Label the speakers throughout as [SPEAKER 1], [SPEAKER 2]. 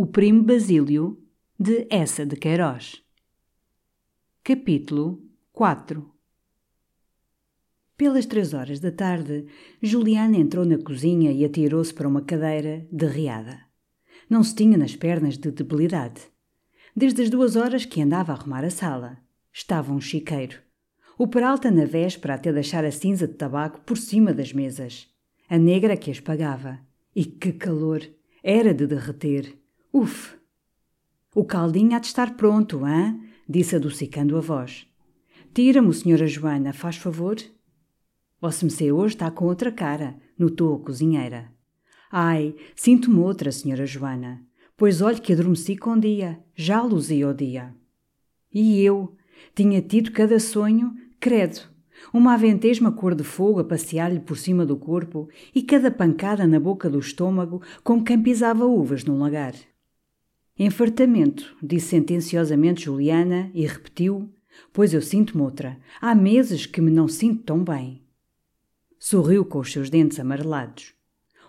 [SPEAKER 1] O Primo Basílio, de Essa de Queiroz. Capítulo 4 Pelas três horas da tarde, Juliana entrou na cozinha e atirou-se para uma cadeira, derriada. Não se tinha nas pernas de debilidade. Desde as duas horas que andava a arrumar a sala. Estava um chiqueiro. O Peralta na véspera até deixar a cinza de tabaco por cima das mesas. A negra que as pagava. E que calor! Era de derreter. Uf! O caldinho há de estar pronto, hã? Disse adocicando a voz. Tira-me, senhora Joana, faz favor. Vossa Mecê hoje está com outra cara, notou a cozinheira. Ai, sinto-me outra, senhora Joana, pois olhe que adormeci com dia, já luzia o dia. E eu? Tinha tido cada sonho, credo, uma aventesma cor de fogo a passear-lhe por cima do corpo e cada pancada na boca do estômago como quem pisava uvas num lagar. Enfartamento, disse sentenciosamente Juliana e repetiu: Pois eu sinto-me outra. Há meses que me não sinto tão bem. Sorriu com os seus dentes amarelados.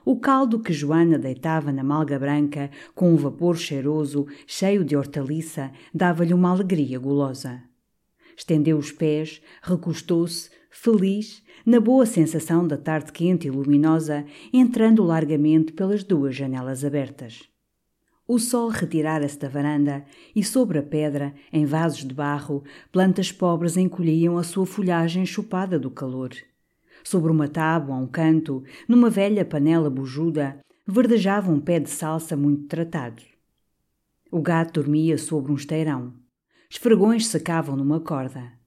[SPEAKER 1] O caldo que Joana deitava na malga branca, com um vapor cheiroso, cheio de hortaliça, dava-lhe uma alegria gulosa. Estendeu os pés, recostou-se, feliz, na boa sensação da tarde quente e luminosa, entrando largamente pelas duas janelas abertas. O sol retirara-se da varanda e sobre a pedra, em vasos de barro, plantas pobres encolhiam a sua folhagem chupada do calor. Sobre uma tábua a um canto, numa velha panela bujuda, verdejava um pé de salsa muito tratado. O gato dormia sobre um esteirão. Esfregões secavam numa corda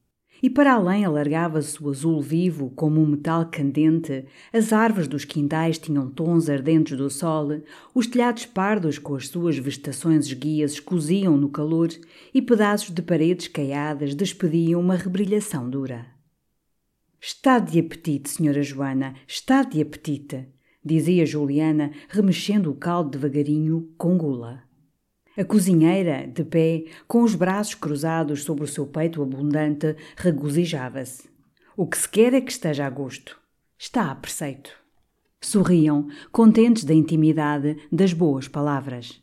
[SPEAKER 1] e para além alargava-se o azul vivo como um metal candente, as árvores dos quintais tinham tons ardentes do sol, os telhados pardos com as suas vegetações esguias coziam no calor e pedaços de paredes caiadas despediam uma rebrilhação dura. Está de apetite, senhora Joana, está de apetite, dizia Juliana, remexendo o caldo devagarinho com gula. A cozinheira, de pé, com os braços cruzados sobre o seu peito abundante, regozijava-se. O que se quer é que esteja a gosto. Está a preceito. Sorriam, contentes da intimidade, das boas palavras.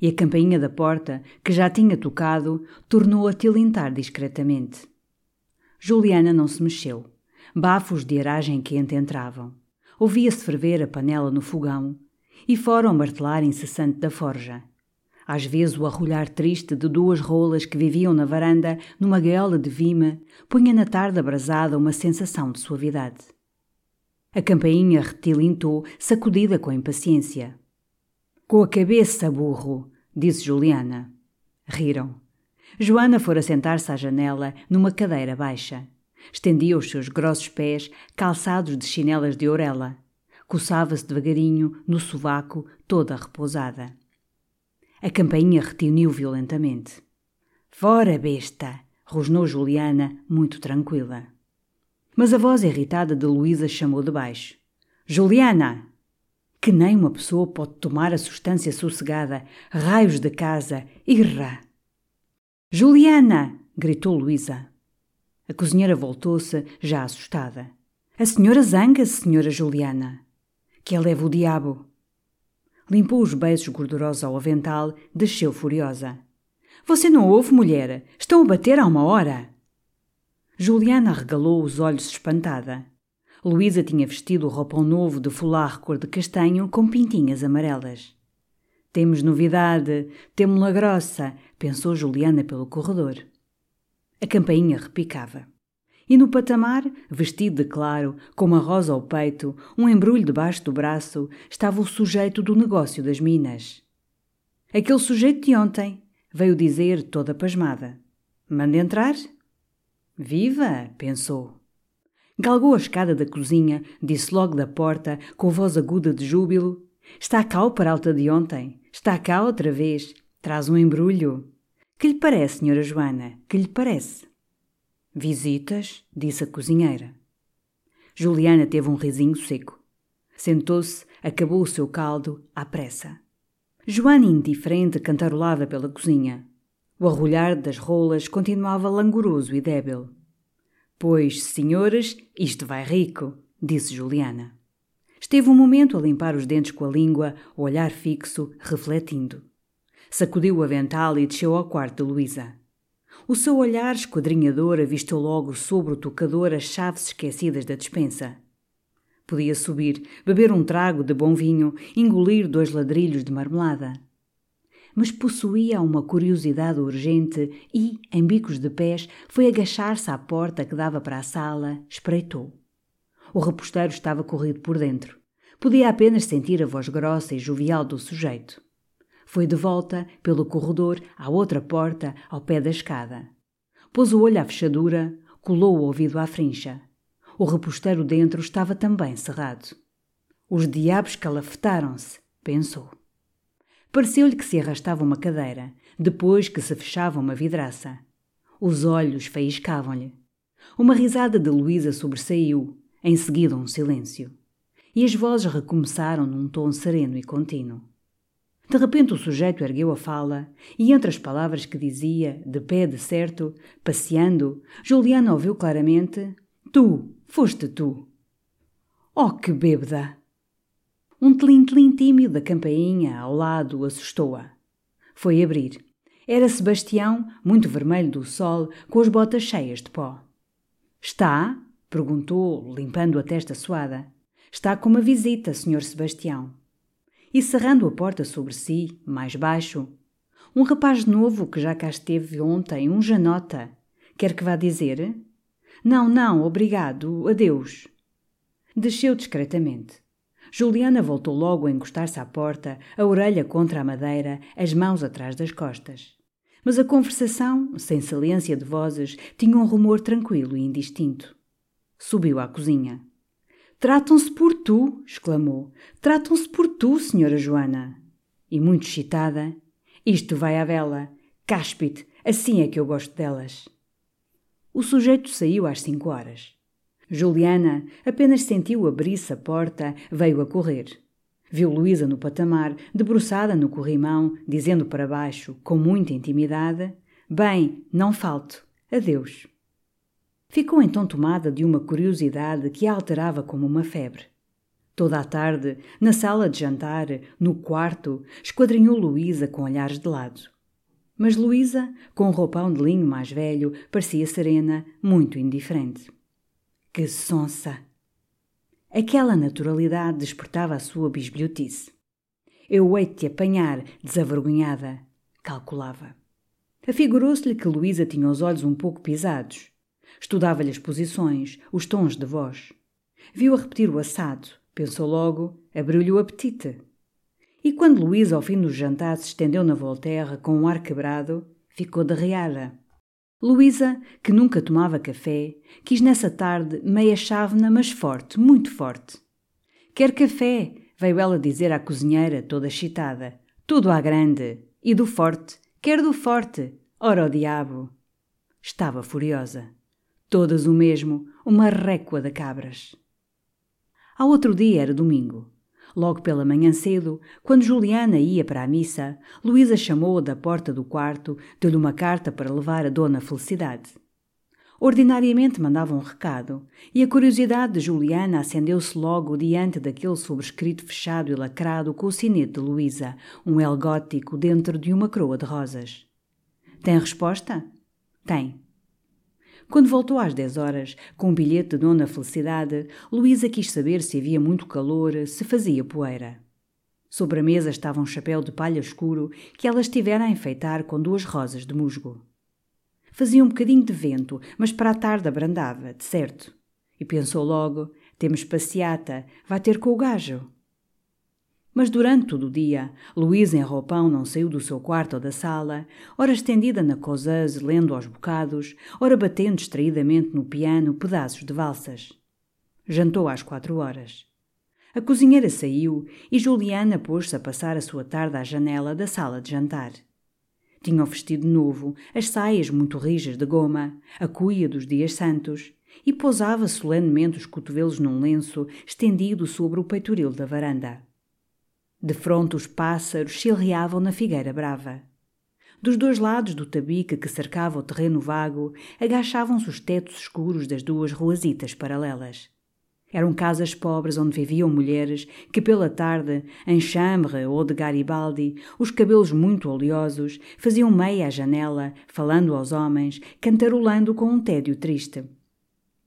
[SPEAKER 1] E a campainha da porta, que já tinha tocado, tornou a tilintar discretamente. Juliana não se mexeu. Bafos de aragem quente entravam. Ouvia-se ferver a panela no fogão e fora o martelar incessante da forja às vezes o arrulhar triste de duas rolas que viviam na varanda numa gaiola de vime punha na tarde abrasada uma sensação de suavidade. A campainha retilintou, sacudida com impaciência. Com a cabeça, burro, disse Juliana. Riram. Joana fora sentar-se à janela, numa cadeira baixa. Estendia os seus grossos pés, calçados de chinelas de orelha. Coçava-se devagarinho, no sovaco, toda repousada. A campainha retiniu violentamente. Fora, besta! rosnou Juliana, muito tranquila. Mas a voz irritada de Luísa chamou de baixo. Juliana! Que nem uma pessoa pode tomar a substância sossegada. Raios de casa! Irra! Juliana! gritou Luísa. A cozinheira voltou-se, já assustada. A senhora zanga-se, senhora Juliana. Que ela leva o diabo. Limpou os beiços gordurosos ao avental, desceu furiosa. Você não ouve, mulher? Estão a bater há uma hora. Juliana regalou os olhos espantada. Luísa tinha vestido o roupão novo de folar cor de castanho com pintinhas amarelas. Temos novidade, temos-la grossa, pensou Juliana pelo corredor. A campainha repicava. E no patamar, vestido de claro, com uma rosa ao peito, um embrulho debaixo do braço, estava o sujeito do negócio das minas. Aquele sujeito de ontem, veio dizer, toda pasmada. Manda entrar? Viva! pensou. Galgou a escada da cozinha, disse logo da porta, com voz aguda de júbilo: Está cá o peralta de ontem. Está cá outra vez. Traz um embrulho. Que lhe parece, senhora Joana? Que lhe parece? Visitas? disse a cozinheira. Juliana teve um risinho seco. Sentou-se, acabou o seu caldo, à pressa. Joana, indiferente, cantarolava pela cozinha. O arrulhar das rolas continuava langoroso e débil. Pois, senhores, isto vai rico, disse Juliana. Esteve um momento a limpar os dentes com a língua, o olhar fixo, refletindo. Sacudiu o avental e desceu ao quarto de Luísa. O seu olhar esquadrinhador avistou logo sobre o tocador as chaves esquecidas da despensa. Podia subir, beber um trago de bom vinho, engolir dois ladrilhos de marmelada. Mas possuía uma curiosidade urgente e, em bicos de pés, foi agachar-se à porta que dava para a sala, espreitou. O reposteiro estava corrido por dentro. Podia apenas sentir a voz grossa e jovial do sujeito. Foi de volta, pelo corredor, à outra porta, ao pé da escada. Pôs o olho à fechadura, colou o ouvido à frincha. O reposteiro dentro estava também cerrado. Os diabos calafetaram-se, pensou. Pareceu-lhe que se arrastava uma cadeira, depois que se fechava uma vidraça. Os olhos faiscavam-lhe. Uma risada de Luísa sobressaiu, em seguida um silêncio. E as vozes recomeçaram num tom sereno e contínuo. De repente o sujeito ergueu a fala e, entre as palavras que dizia, de pé de certo, passeando, Juliana ouviu claramente: Tu, Foste tu. Oh, que bêbeda! Um tlim-tlim tímido da campainha ao lado assustou-a. Foi abrir. Era Sebastião, muito vermelho do sol, com as botas cheias de pó. Está? perguntou, limpando a testa suada. Está com uma visita, Sr. Sebastião. E cerrando a porta sobre si, mais baixo, um rapaz novo que já cá esteve ontem, um janota. Quer que vá dizer? Não, não, obrigado, adeus. Desceu discretamente. Juliana voltou logo a encostar-se à porta, a orelha contra a madeira, as mãos atrás das costas. Mas a conversação, sem saliência de vozes, tinha um rumor tranquilo e indistinto. Subiu à cozinha. Tratam-se por tu, exclamou. Tratam-se por tu, senhora Joana. E muito excitada, isto vai à vela. Cáspite, assim é que eu gosto delas. O sujeito saiu às cinco horas. Juliana apenas sentiu abrir-se a porta, veio a correr. Viu Luísa no patamar, debruçada no corrimão, dizendo para baixo, com muita intimidade: Bem, não falto. Adeus. Ficou então tomada de uma curiosidade que a alterava como uma febre. Toda a tarde, na sala de jantar, no quarto, esquadrinhou Luísa com olhares de lado. Mas Luísa, com um roupão de linho mais velho, parecia serena, muito indiferente. Que sonsa! Aquela naturalidade despertava a sua bisbilhotice. Eu hei-te apanhar, desavergonhada, calculava. Afigurou-se-lhe que Luísa tinha os olhos um pouco pisados. Estudava-lhe as posições, os tons de voz. Viu-a repetir o assado, pensou logo, abriu-lhe o apetite. E quando Luísa, ao fim do jantar, se estendeu na Volterra com um ar quebrado, ficou derreada. Luísa, que nunca tomava café, quis nessa tarde meia chávena, mas forte, muito forte. Quer café, veio ela dizer à cozinheira, toda excitada. Tudo à grande. E do forte. Quer do forte. Ora o diabo. Estava furiosa. Todas o mesmo, uma récua de cabras. Ao outro dia era domingo. Logo pela manhã cedo, quando Juliana ia para a missa, Luísa chamou-a da porta do quarto, deu-lhe uma carta para levar a Dona Felicidade. Ordinariamente mandava um recado, e a curiosidade de Juliana acendeu-se logo diante daquele sobrescrito fechado e lacrado com o sinete de Luísa, um L gótico dentro de uma coroa de rosas. Tem resposta? Tem. Quando voltou às dez horas, com um bilhete de Dona Felicidade, Luísa quis saber se havia muito calor, se fazia poeira. Sobre a mesa estava um chapéu de palha escuro que ela estivera a enfeitar com duas rosas de musgo. Fazia um bocadinho de vento, mas para a tarde abrandava, de certo. E pensou logo: temos passeata, vai ter com o gajo. Mas durante todo o dia, Luísa em roupão não saiu do seu quarto ou da sala, ora estendida na causeuse lendo aos bocados, ora batendo distraidamente no piano pedaços de valsas. Jantou às quatro horas. A cozinheira saiu e Juliana pôs-se a passar a sua tarde à janela da sala de jantar. Tinha o vestido novo, as saias muito rijas de goma, a cuia dos dias santos, e pousava solenemente os cotovelos num lenço estendido sobre o peitoril da varanda. De fronte os pássaros chilreavam na figueira brava. Dos dois lados do tabique que cercava o terreno vago, agachavam-se os tetos escuros das duas ruazitas paralelas. Eram casas pobres onde viviam mulheres que, pela tarde, em chambre ou de Garibaldi, os cabelos muito oleosos, faziam meia à janela, falando aos homens, cantarolando com um tédio triste.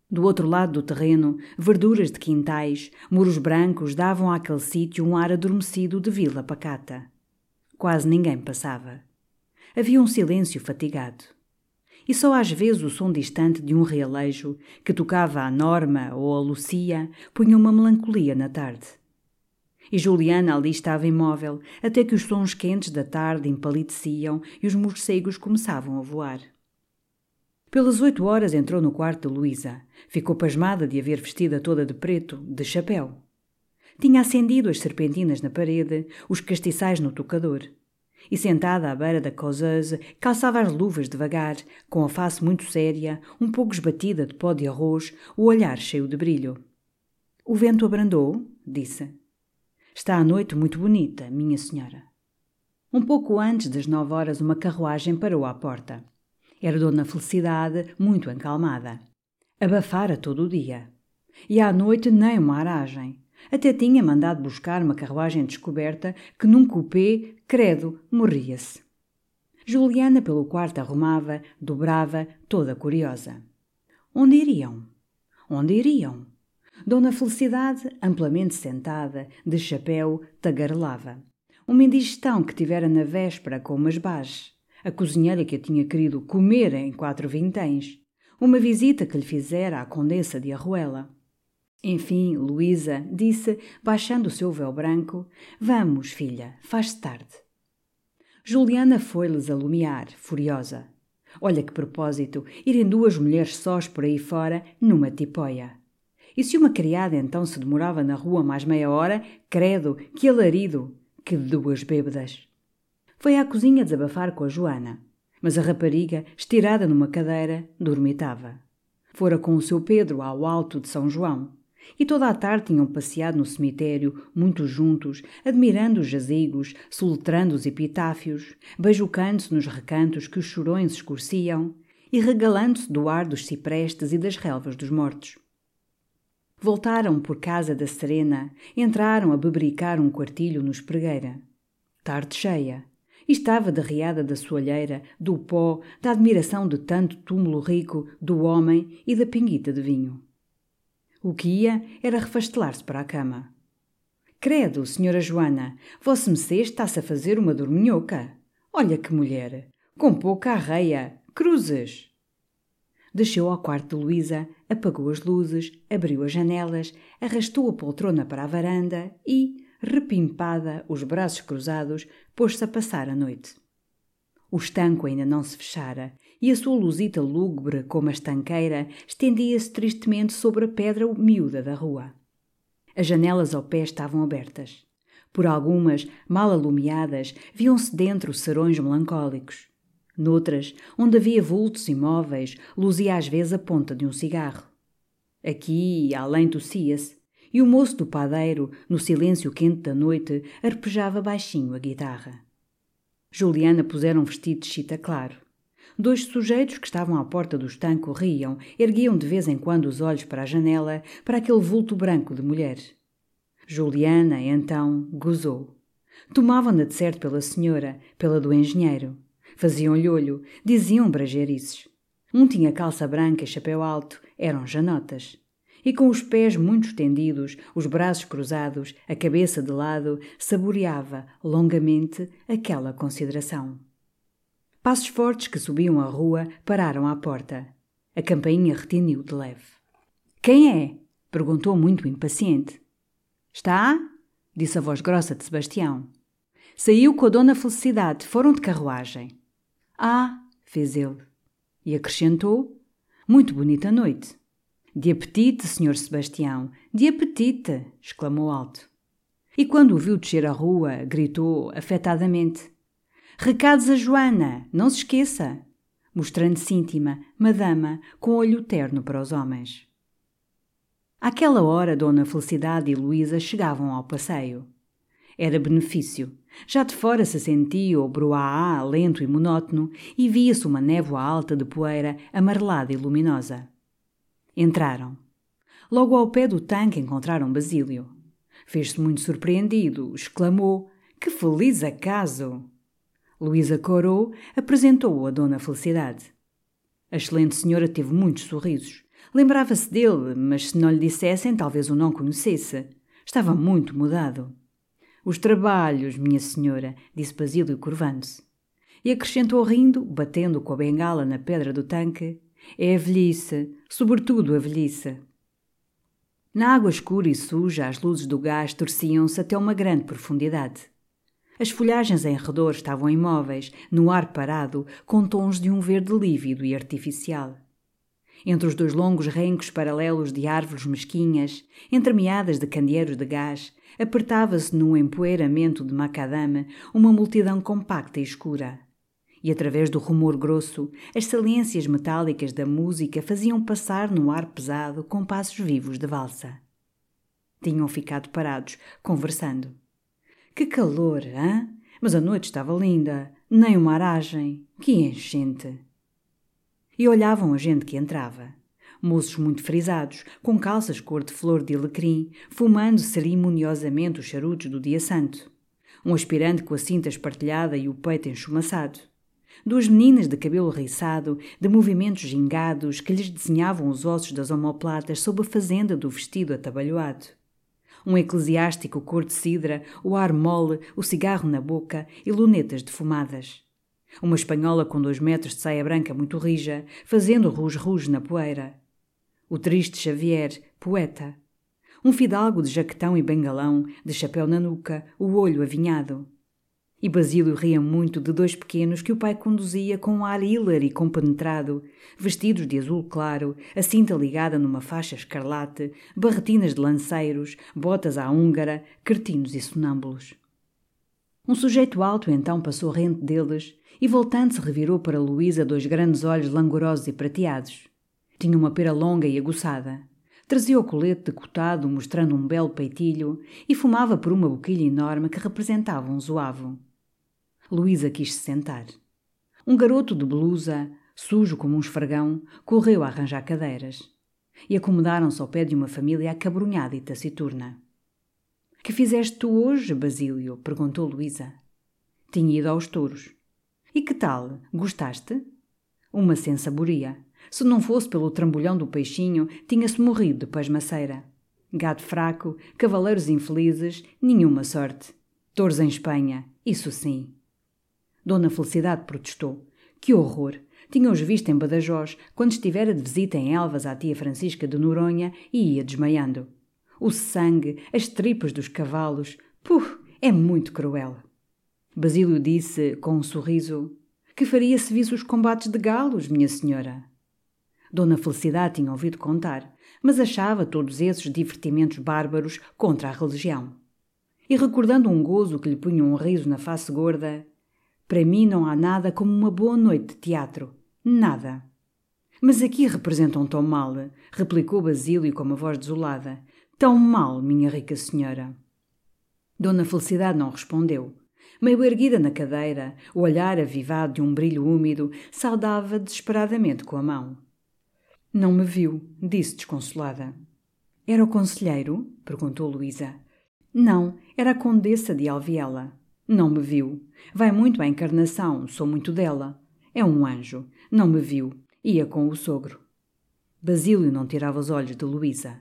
[SPEAKER 1] Do outro lado do terreno, verduras de quintais, muros brancos davam àquele sítio um ar adormecido de vila pacata. Quase ninguém passava. Havia um silêncio fatigado e só às vezes o som distante de um realejo, que tocava a Norma ou a Lucia, punha uma melancolia na tarde. E Juliana ali estava imóvel, até que os sons quentes da tarde empalideciam e os morcegos começavam a voar. Pelas oito horas entrou no quarto de Luísa. Ficou pasmada de a ver vestida toda de preto, de chapéu. Tinha acendido as serpentinas na parede, os castiçais no tocador e sentada à beira da causeuse, calçava as luvas devagar, com a face muito séria, um pouco esbatida de pó de arroz, o olhar cheio de brilho. O vento abrandou, disse. Está a noite muito bonita, minha senhora. Um pouco antes das nove horas, uma carruagem parou à porta. Era Dona Felicidade, muito encalmada. Abafara todo o dia. E à noite nem uma aragem. Até tinha mandado buscar uma carruagem descoberta que num cupê, credo, morria-se. Juliana pelo quarto arrumava, dobrava, toda curiosa. Onde iriam? Onde iriam? Dona Felicidade, amplamente sentada, de chapéu, tagarelava. Uma indigestão que tivera na véspera com umas bages. A cozinheira que a tinha querido comer em quatro vinténs. Uma visita que lhe fizera a condessa de Arruela. Enfim, Luísa disse, baixando o seu véu branco: Vamos, filha, faz-se tarde. Juliana foi-lhes alumiar, furiosa. Olha que propósito, irem duas mulheres sós por aí fora, numa tipóia. E se uma criada então se demorava na rua mais meia hora, credo, que alarido, que duas bêbadas. Foi à cozinha desabafar com a Joana, mas a rapariga, estirada numa cadeira, dormitava. Fora com o seu Pedro ao alto de São João. E toda a tarde tinham passeado no cemitério, muito juntos, admirando os jazigos, soletrando os epitáfios, beijucando-se nos recantos que os chorões escurciam e regalando-se do ar dos ciprestes e das relvas dos mortos. Voltaram por casa da Serena, entraram a bebricar um quartilho no espregueira. Tarde cheia. E estava derriada da soalheira, do pó, da admiração de tanto túmulo rico, do homem e da pinguita de vinho. O que ia era refastelar-se para a cama. Credo, senhora Joana, vossa Mecê está-se a fazer uma dorminhoca. Olha que mulher! Com pouca arreia! Cruzes! Desceu ao quarto de Luísa, apagou as luzes, abriu as janelas, arrastou a poltrona para a varanda e, repimpada, os braços cruzados, pôs-se a passar a noite. O estanco ainda não se fechara e a sua luzita lúgubre como a estanqueira estendia-se tristemente sobre a pedra miúda da rua. As janelas ao pé estavam abertas. Por algumas, mal alumiadas, viam-se dentro serões melancólicos. Noutras, onde havia vultos imóveis, luzia às vezes a ponta de um cigarro. Aqui além tossia-se, e o moço do padeiro, no silêncio quente da noite, arpejava baixinho a guitarra. Juliana pusera um vestido de chita claro. Dois sujeitos que estavam à porta do estanco riam, erguiam de vez em quando os olhos para a janela, para aquele vulto branco de mulher. Juliana, então, gozou. Tomavam-na de certo pela senhora, pela do engenheiro. Faziam-lhe olho, diziam bragerices. Um tinha calça branca e chapéu alto, eram janotas. E com os pés muito estendidos, os braços cruzados, a cabeça de lado, saboreava longamente aquela consideração. Passos fortes que subiam a rua pararam à porta. A campainha retiniu de leve. Quem é? perguntou muito impaciente. Está? disse a voz grossa de Sebastião. Saiu com a dona Felicidade, foram de carruagem. Ah, fez ele. E acrescentou: Muito bonita noite. De apetite, senhor Sebastião, de apetite! exclamou alto. E quando o viu descer a rua, gritou afetadamente: Recados a Joana, não se esqueça! Mostrando-se íntima, madama, com olho terno para os homens. Àquela hora, Dona Felicidade e Luísa chegavam ao passeio. Era benefício. Já de fora se sentia o bruaá lento e monótono e via-se uma névoa alta de poeira amarelada e luminosa. Entraram. Logo ao pé do tanque encontraram Basílio. Fez-se muito surpreendido, exclamou: Que feliz acaso! Luísa corou, apresentou-o a Dona Felicidade. A excelente senhora teve muitos sorrisos. Lembrava-se dele, mas se não lhe dissessem, talvez o não conhecesse. Estava muito mudado. Os trabalhos, minha senhora, disse Basílio curvando-se. E acrescentou rindo, batendo com a bengala na pedra do tanque: é a velhice, sobretudo a velhice. Na água escura e suja, as luzes do gás torciam-se até uma grande profundidade. As folhagens em redor estavam imóveis, no ar parado, com tons de um verde lívido e artificial. Entre os dois longos rencos paralelos de árvores mesquinhas, entremeadas de candeeiros de gás, apertava-se num empoeiramento de macadame uma multidão compacta e escura e através do rumor grosso, as saliências metálicas da música faziam passar no ar pesado compassos vivos de valsa. Tinham ficado parados, conversando. Que calor, hã? Mas a noite estava linda, nem uma aragem, que enchente. E olhavam a gente que entrava. Moços muito frisados, com calças cor de flor de alecrim, fumando cerimoniosamente os charutos do dia santo. Um aspirante com a cinta espartilhada e o peito enchumaçado duas meninas de cabelo riçado, de movimentos gingados que lhes desenhavam os ossos das omoplatas sob a fazenda do vestido atabalhoado. Um eclesiástico cor de cidra, o ar mole, o cigarro na boca e lunetas defumadas. Uma espanhola com dois metros de saia branca muito rija, fazendo ruge-ruge na poeira. O triste Xavier, poeta. Um fidalgo de jaquetão e bengalão, de chapéu na nuca, o olho avinhado e Basílio ria muito de dois pequenos que o pai conduzia com um ar hilar e compenetrado, vestidos de azul claro, a cinta ligada numa faixa escarlate, barretinas de lanceiros, botas à húngara, cretinos e sonâmbulos. Um sujeito alto então passou rente deles e, voltando-se, revirou para Luísa dois grandes olhos langorosos e prateados. Tinha uma pera longa e aguçada. Trazia o colete decotado, mostrando um belo peitilho, e fumava por uma boquilha enorme que representava um zoavo. Luísa quis se sentar. Um garoto de blusa, sujo como um esfregão, correu a arranjar cadeiras. E acomodaram-se ao pé de uma família acabrunhada e taciturna. Que fizeste tu hoje, Basílio? perguntou Luísa. Tinha ido aos touros. E que tal? Gostaste? Uma sensaboria. Se não fosse pelo trambolhão do peixinho, tinha-se morrido de pasmaceira. Gado fraco, cavaleiros infelizes, nenhuma sorte. Touros em Espanha, isso sim. Dona Felicidade protestou. Que horror! Tinha-os visto em Badajoz, quando estivera de visita em Elvas à tia Francisca de Noronha e ia desmaiando. O sangue, as tripas dos cavalos. Puh! É muito cruel. Basílio disse, com um sorriso: Que faria se visse os combates de galos, minha senhora? Dona Felicidade tinha ouvido contar, mas achava todos esses divertimentos bárbaros contra a religião. E recordando um gozo que lhe punha um riso na face gorda, para mim não há nada como uma boa noite de teatro. Nada. Mas aqui representam tão mal, replicou Basílio com uma voz desolada. Tão mal, minha rica senhora. Dona Felicidade não respondeu. Meio erguida na cadeira, o olhar avivado de um brilho úmido, saudava desesperadamente com a mão. Não me viu, disse desconsolada. Era o conselheiro? perguntou Luísa. Não, era a condessa de Alviela. Não me viu. Vai muito à encarnação, sou muito dela. É um anjo. Não me viu. Ia com o sogro. Basílio não tirava os olhos de Luísa.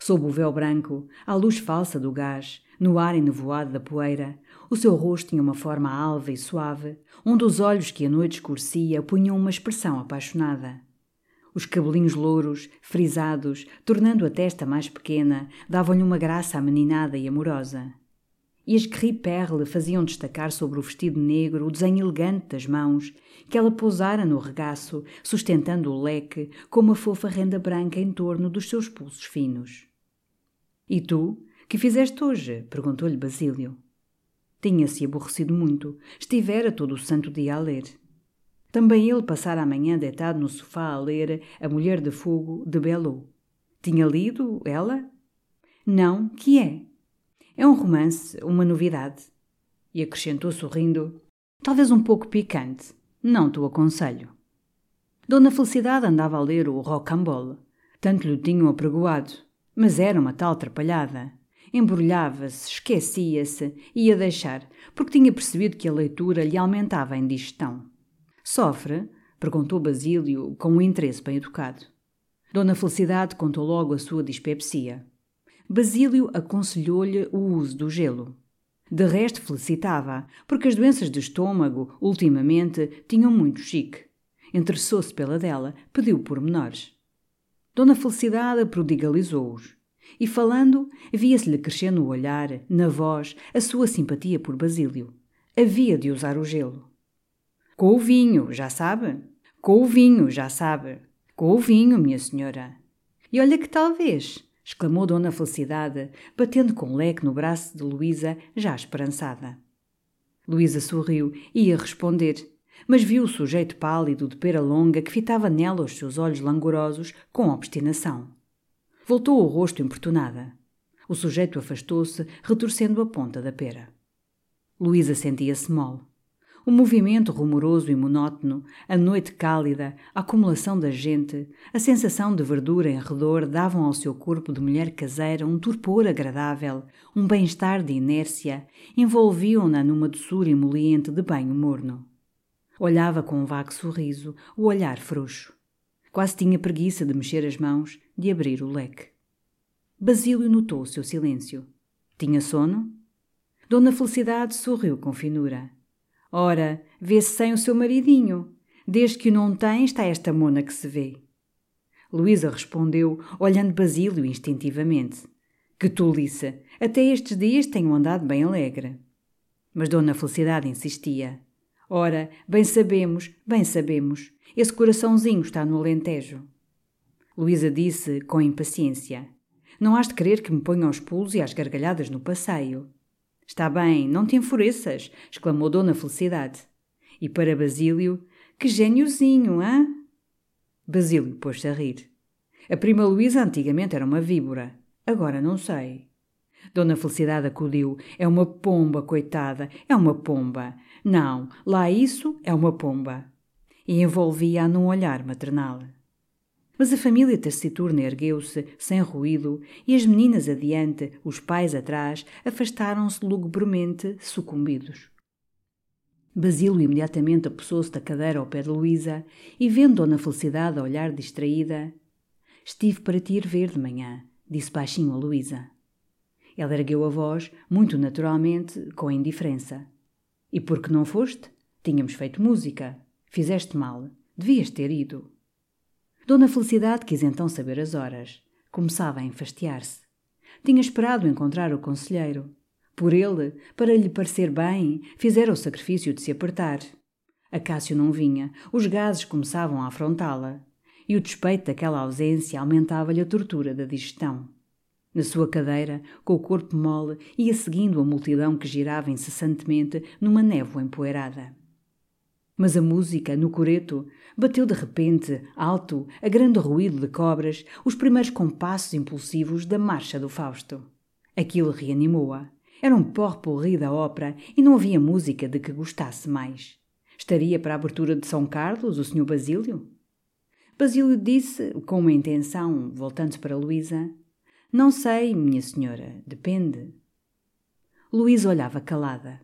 [SPEAKER 1] Sob o véu branco, à luz falsa do gás, no ar enevoado da poeira, o seu rosto tinha uma forma alva e suave, onde os olhos que a noite escurecia punham uma expressão apaixonada. Os cabelinhos louros, frisados, tornando a testa mais pequena, davam-lhe uma graça ameninada e amorosa. E as gris-perle faziam destacar sobre o vestido negro o desenho elegante das mãos, que ela pousara no regaço, sustentando o leque com uma fofa renda branca em torno dos seus pulsos finos. E tu, que fizeste hoje? perguntou-lhe Basílio. Tinha-se aborrecido muito, estivera todo o santo dia a ler. Também ele passara a manhã deitado no sofá a ler A Mulher de Fogo, de Belot. Tinha lido, ela? Não, que é? É um romance, uma novidade. E acrescentou sorrindo, talvez um pouco picante. Não te o aconselho. Dona Felicidade andava a ler o Rocambole. Tanto lhe tinham apregoado. Mas era uma tal trapalhada. Embrulhava-se, esquecia-se, ia deixar, porque tinha percebido que a leitura lhe aumentava a indigestão. Sofre? perguntou Basílio, com um interesse bem educado. Dona Felicidade contou logo a sua dispepsia. Basílio aconselhou-lhe o uso do gelo. De resto, felicitava, porque as doenças de estômago, ultimamente, tinham muito chique. Interessou-se pela dela, pediu pormenores. Dona Felicidade prodigalizou-os. E falando, via-se-lhe crescer no olhar, na voz, a sua simpatia por Basílio. Havia de usar o gelo. Com o vinho, já sabe? Com o vinho, já sabe? Com o vinho, minha senhora. E olha que talvez, exclamou Dona Felicidade, batendo com o leque no braço de Luísa, já esperançada. Luísa sorriu e ia responder, mas viu o sujeito pálido de pera longa que fitava nela os seus olhos langorosos com obstinação. Voltou o rosto importunada. O sujeito afastou-se, retorcendo a ponta da pera. Luísa sentia-se mole. O movimento rumoroso e monótono, a noite cálida, a acumulação da gente, a sensação de verdura em redor davam ao seu corpo de mulher caseira um torpor agradável, um bem-estar de inércia, envolviam-na numa doçura emoliente de banho morno. Olhava com um vago sorriso, o olhar frouxo. Quase tinha preguiça de mexer as mãos, de abrir o leque. Basílio notou o seu silêncio. Tinha sono? Dona Felicidade sorriu com finura. Ora, vê-se sem o seu maridinho. Desde que o não tem, está esta mona que se vê. Luísa respondeu, olhando Basílio instintivamente. Que tolice! Até estes dias tenho andado bem alegre. Mas Dona Felicidade insistia. Ora, bem sabemos, bem sabemos. Esse coraçãozinho está no Alentejo. Luísa disse com impaciência. Não has de querer que me ponha aos pulos e às gargalhadas no passeio. Está bem, não te enfureças, exclamou Dona Felicidade. E para Basílio, que gêniozinho, hã? Basílio pôs-se a rir. A prima Luísa antigamente era uma víbora. Agora não sei. Dona Felicidade acudiu. É uma pomba, coitada. É uma pomba. Não, lá isso é uma pomba. E envolvia-a num olhar maternal. Mas a família taciturna ergueu-se, sem ruído, e as meninas adiante, os pais atrás, afastaram-se lugubremente, sucumbidos. Basílio imediatamente apossou-se da cadeira ao pé de Luísa e, vendo Dona Felicidade a olhar distraída, Estive para te ir ver de manhã, disse baixinho a Luísa. Ela ergueu a voz, muito naturalmente, com indiferença. E por que não foste? Tínhamos feito música. Fizeste mal. Devias ter ido. Dona Felicidade quis então saber as horas. Começava a enfastiar-se. Tinha esperado encontrar o conselheiro. Por ele, para lhe parecer bem, fizera o sacrifício de se apertar. Acácio não vinha, os gases começavam a afrontá-la. E o despeito daquela ausência aumentava-lhe a tortura da digestão. Na sua cadeira, com o corpo mole, ia seguindo a multidão que girava incessantemente numa névoa empoeirada. Mas a música, no coreto, bateu de repente, alto, a grande ruído de cobras, os primeiros compassos impulsivos da marcha do Fausto. Aquilo reanimou-a. Era um porre da ópera e não havia música de que gostasse mais. Estaria para a abertura de São Carlos o Sr. Basílio? Basílio disse, com uma intenção, voltando-se para Luísa: Não sei, minha senhora, depende. Luísa olhava calada.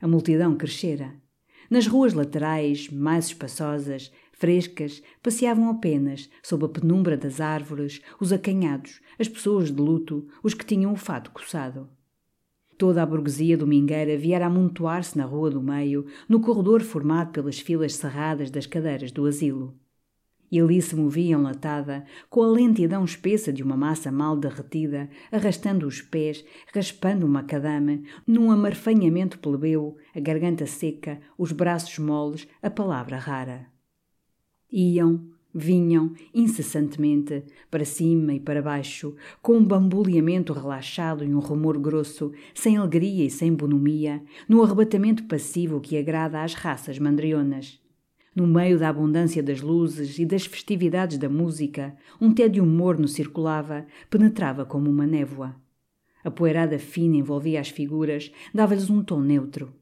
[SPEAKER 1] A multidão crescera. Nas ruas laterais, mais espaçosas, frescas, passeavam apenas, sob a penumbra das árvores, os acanhados, as pessoas de luto, os que tinham o fato coçado. Toda a burguesia domingueira viera amontoar-se na rua do meio, no corredor formado pelas filas cerradas das cadeiras do asilo. E ali se movia enlatada, com a lentidão espessa de uma massa mal derretida, arrastando os pés, raspando uma cadame, num amarfanhamento plebeu, a garganta seca, os braços moles, a palavra rara. Iam, vinham, incessantemente, para cima e para baixo, com um bambuleamento relaxado e um rumor grosso, sem alegria e sem bonomia, no arrebatamento passivo que agrada às raças mandrionas. No meio da abundância das luzes e das festividades da música, um tédio morno circulava, penetrava como uma névoa. A poeirada fina envolvia as figuras, dava-lhes um tom neutro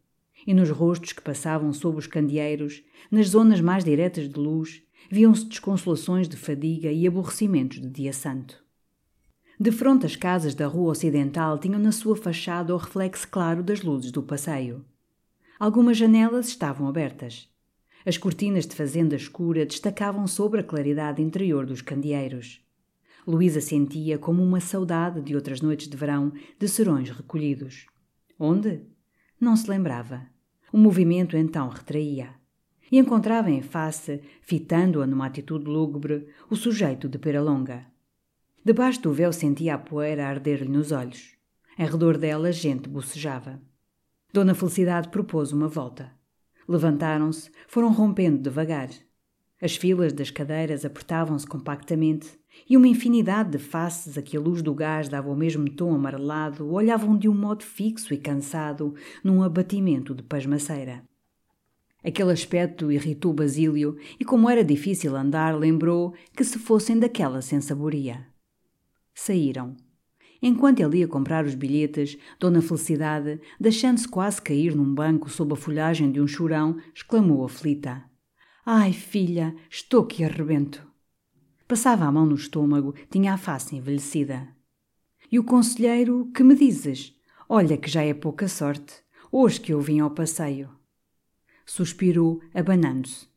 [SPEAKER 1] e nos rostos que passavam sob os candeeiros, nas zonas mais diretas de luz, viam-se desconsolações de fadiga e aborrecimentos de dia santo. De fronte as casas da rua ocidental tinham na sua fachada o reflexo claro das luzes do passeio. Algumas janelas estavam abertas. As cortinas de fazenda escura destacavam sobre a claridade interior dos candeeiros. Luísa sentia como uma saudade de outras noites de verão de serões recolhidos. Onde? Não se lembrava. O movimento então retraía. E encontrava em face, fitando-a numa atitude lúgubre, o sujeito de pera longa. Debaixo do véu sentia a poeira arder-lhe nos olhos. Em redor dela, gente bocejava. Dona Felicidade propôs uma volta. Levantaram-se, foram rompendo devagar. As filas das cadeiras apertavam-se compactamente e uma infinidade de faces a que a luz do gás dava o mesmo tom amarelado olhavam de um modo fixo e cansado num abatimento de pasmaceira. Aquele aspecto irritou Basílio e, como era difícil andar, lembrou que se fossem daquela sensaboria. Saíram. Enquanto ele ia comprar os bilhetes, Dona Felicidade, deixando-se quase cair num banco sob a folhagem de um chorão, exclamou aflita: Ai, filha, estou que arrebento. Passava a mão no estômago, tinha a face envelhecida. E o conselheiro, que me dizes? Olha que já é pouca sorte, hoje que eu vim ao passeio. Suspirou, abanando-se.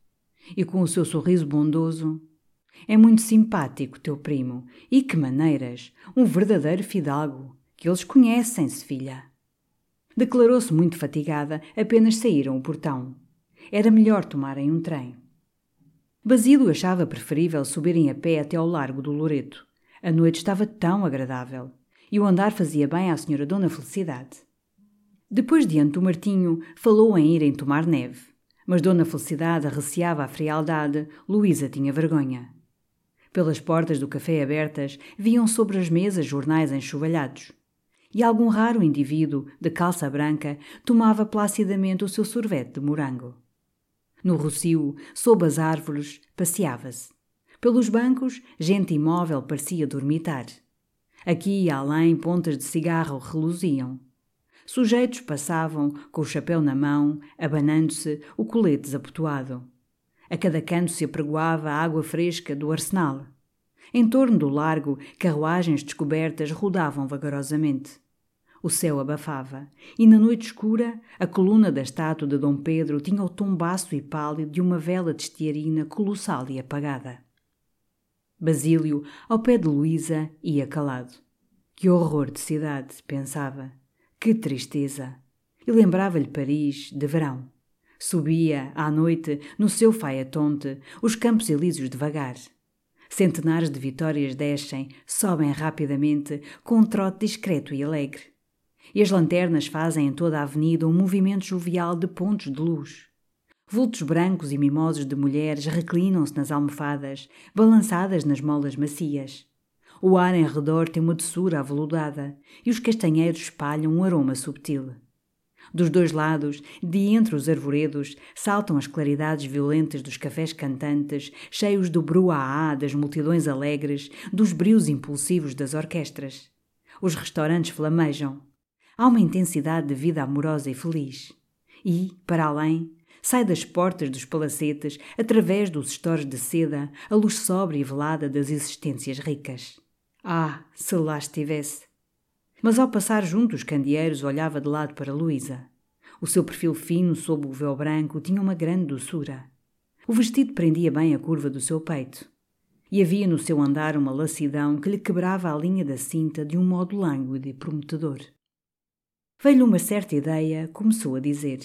[SPEAKER 1] E com o seu sorriso bondoso. É muito simpático, teu primo. E que maneiras! Um verdadeiro fidalgo. Que eles conhecem-se, filha. Declarou-se muito fatigada, apenas saíram o portão. Era melhor tomarem um trem. Basílio achava preferível subirem a pé até ao largo do Loreto. A noite estava tão agradável. E o andar fazia bem à senhora Dona Felicidade. Depois diante do Martinho, falou em irem tomar neve. Mas Dona Felicidade arreciava a frialdade, Luísa tinha vergonha. Pelas portas do café abertas, viam sobre as mesas jornais enxovalhados. E algum raro indivíduo, de calça branca, tomava placidamente o seu sorvete de morango. No rocio, sob as árvores, passeava-se. Pelos bancos, gente imóvel parecia dormitar. Aqui e além, pontas de cigarro reluziam. Sujeitos passavam, com o chapéu na mão, abanando-se, o colete desabotoado. A cada canto se apregoava a água fresca do arsenal. Em torno do largo, carruagens descobertas rodavam vagarosamente. O céu abafava, e na noite escura, a coluna da estátua de Dom Pedro tinha o tom baço e pálido de uma vela de estearina colossal e apagada. Basílio, ao pé de Luísa, ia calado. Que horror de cidade, pensava. Que tristeza! E lembrava-lhe Paris, de verão. Subia, à noite, no seu faetonte, os campos elíseos devagar. Centenares de vitórias descem, sobem rapidamente, com um trote discreto e alegre e as lanternas fazem em toda a avenida um movimento jovial de pontos de luz. Vultos brancos e mimosos de mulheres reclinam-se nas almofadas, balançadas nas molas macias. O ar em redor tem uma doçura aveludada e os castanheiros espalham um aroma subtil. Dos dois lados, de entre os arvoredos, saltam as claridades violentas dos cafés cantantes, cheios do bruaá das multidões alegres, dos brios impulsivos das orquestras. Os restaurantes flamejam. Há uma intensidade de vida amorosa e feliz. E, para além, sai das portas dos palacetes, através dos estores de seda, a luz sóbria e velada das existências ricas. Ah, se lá estivesse! Mas ao passar junto os candeeiros, olhava de lado para Luísa. O seu perfil fino sob o véu branco tinha uma grande doçura. O vestido prendia bem a curva do seu peito. E havia no seu andar uma lassidão que lhe quebrava a linha da cinta de um modo lânguido e prometedor. Veio-lhe uma certa ideia, começou a dizer.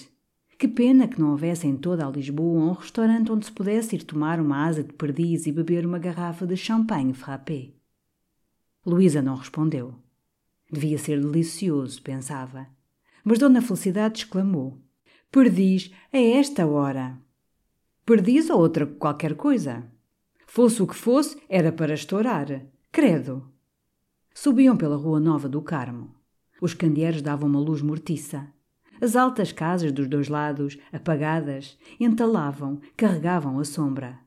[SPEAKER 1] Que pena que não houvesse em toda a Lisboa um restaurante onde se pudesse ir tomar uma asa de perdiz e beber uma garrafa de champanhe frappé. Luísa não respondeu. Devia ser delicioso, pensava. Mas Dona Felicidade exclamou: Perdiz a esta hora. Perdiz ou outra qualquer coisa. Fosse o que fosse, era para estourar. Credo. Subiam pela Rua Nova do Carmo. Os candeeiros davam uma luz mortiça. As altas casas dos dois lados, apagadas, entalavam, carregavam a sombra.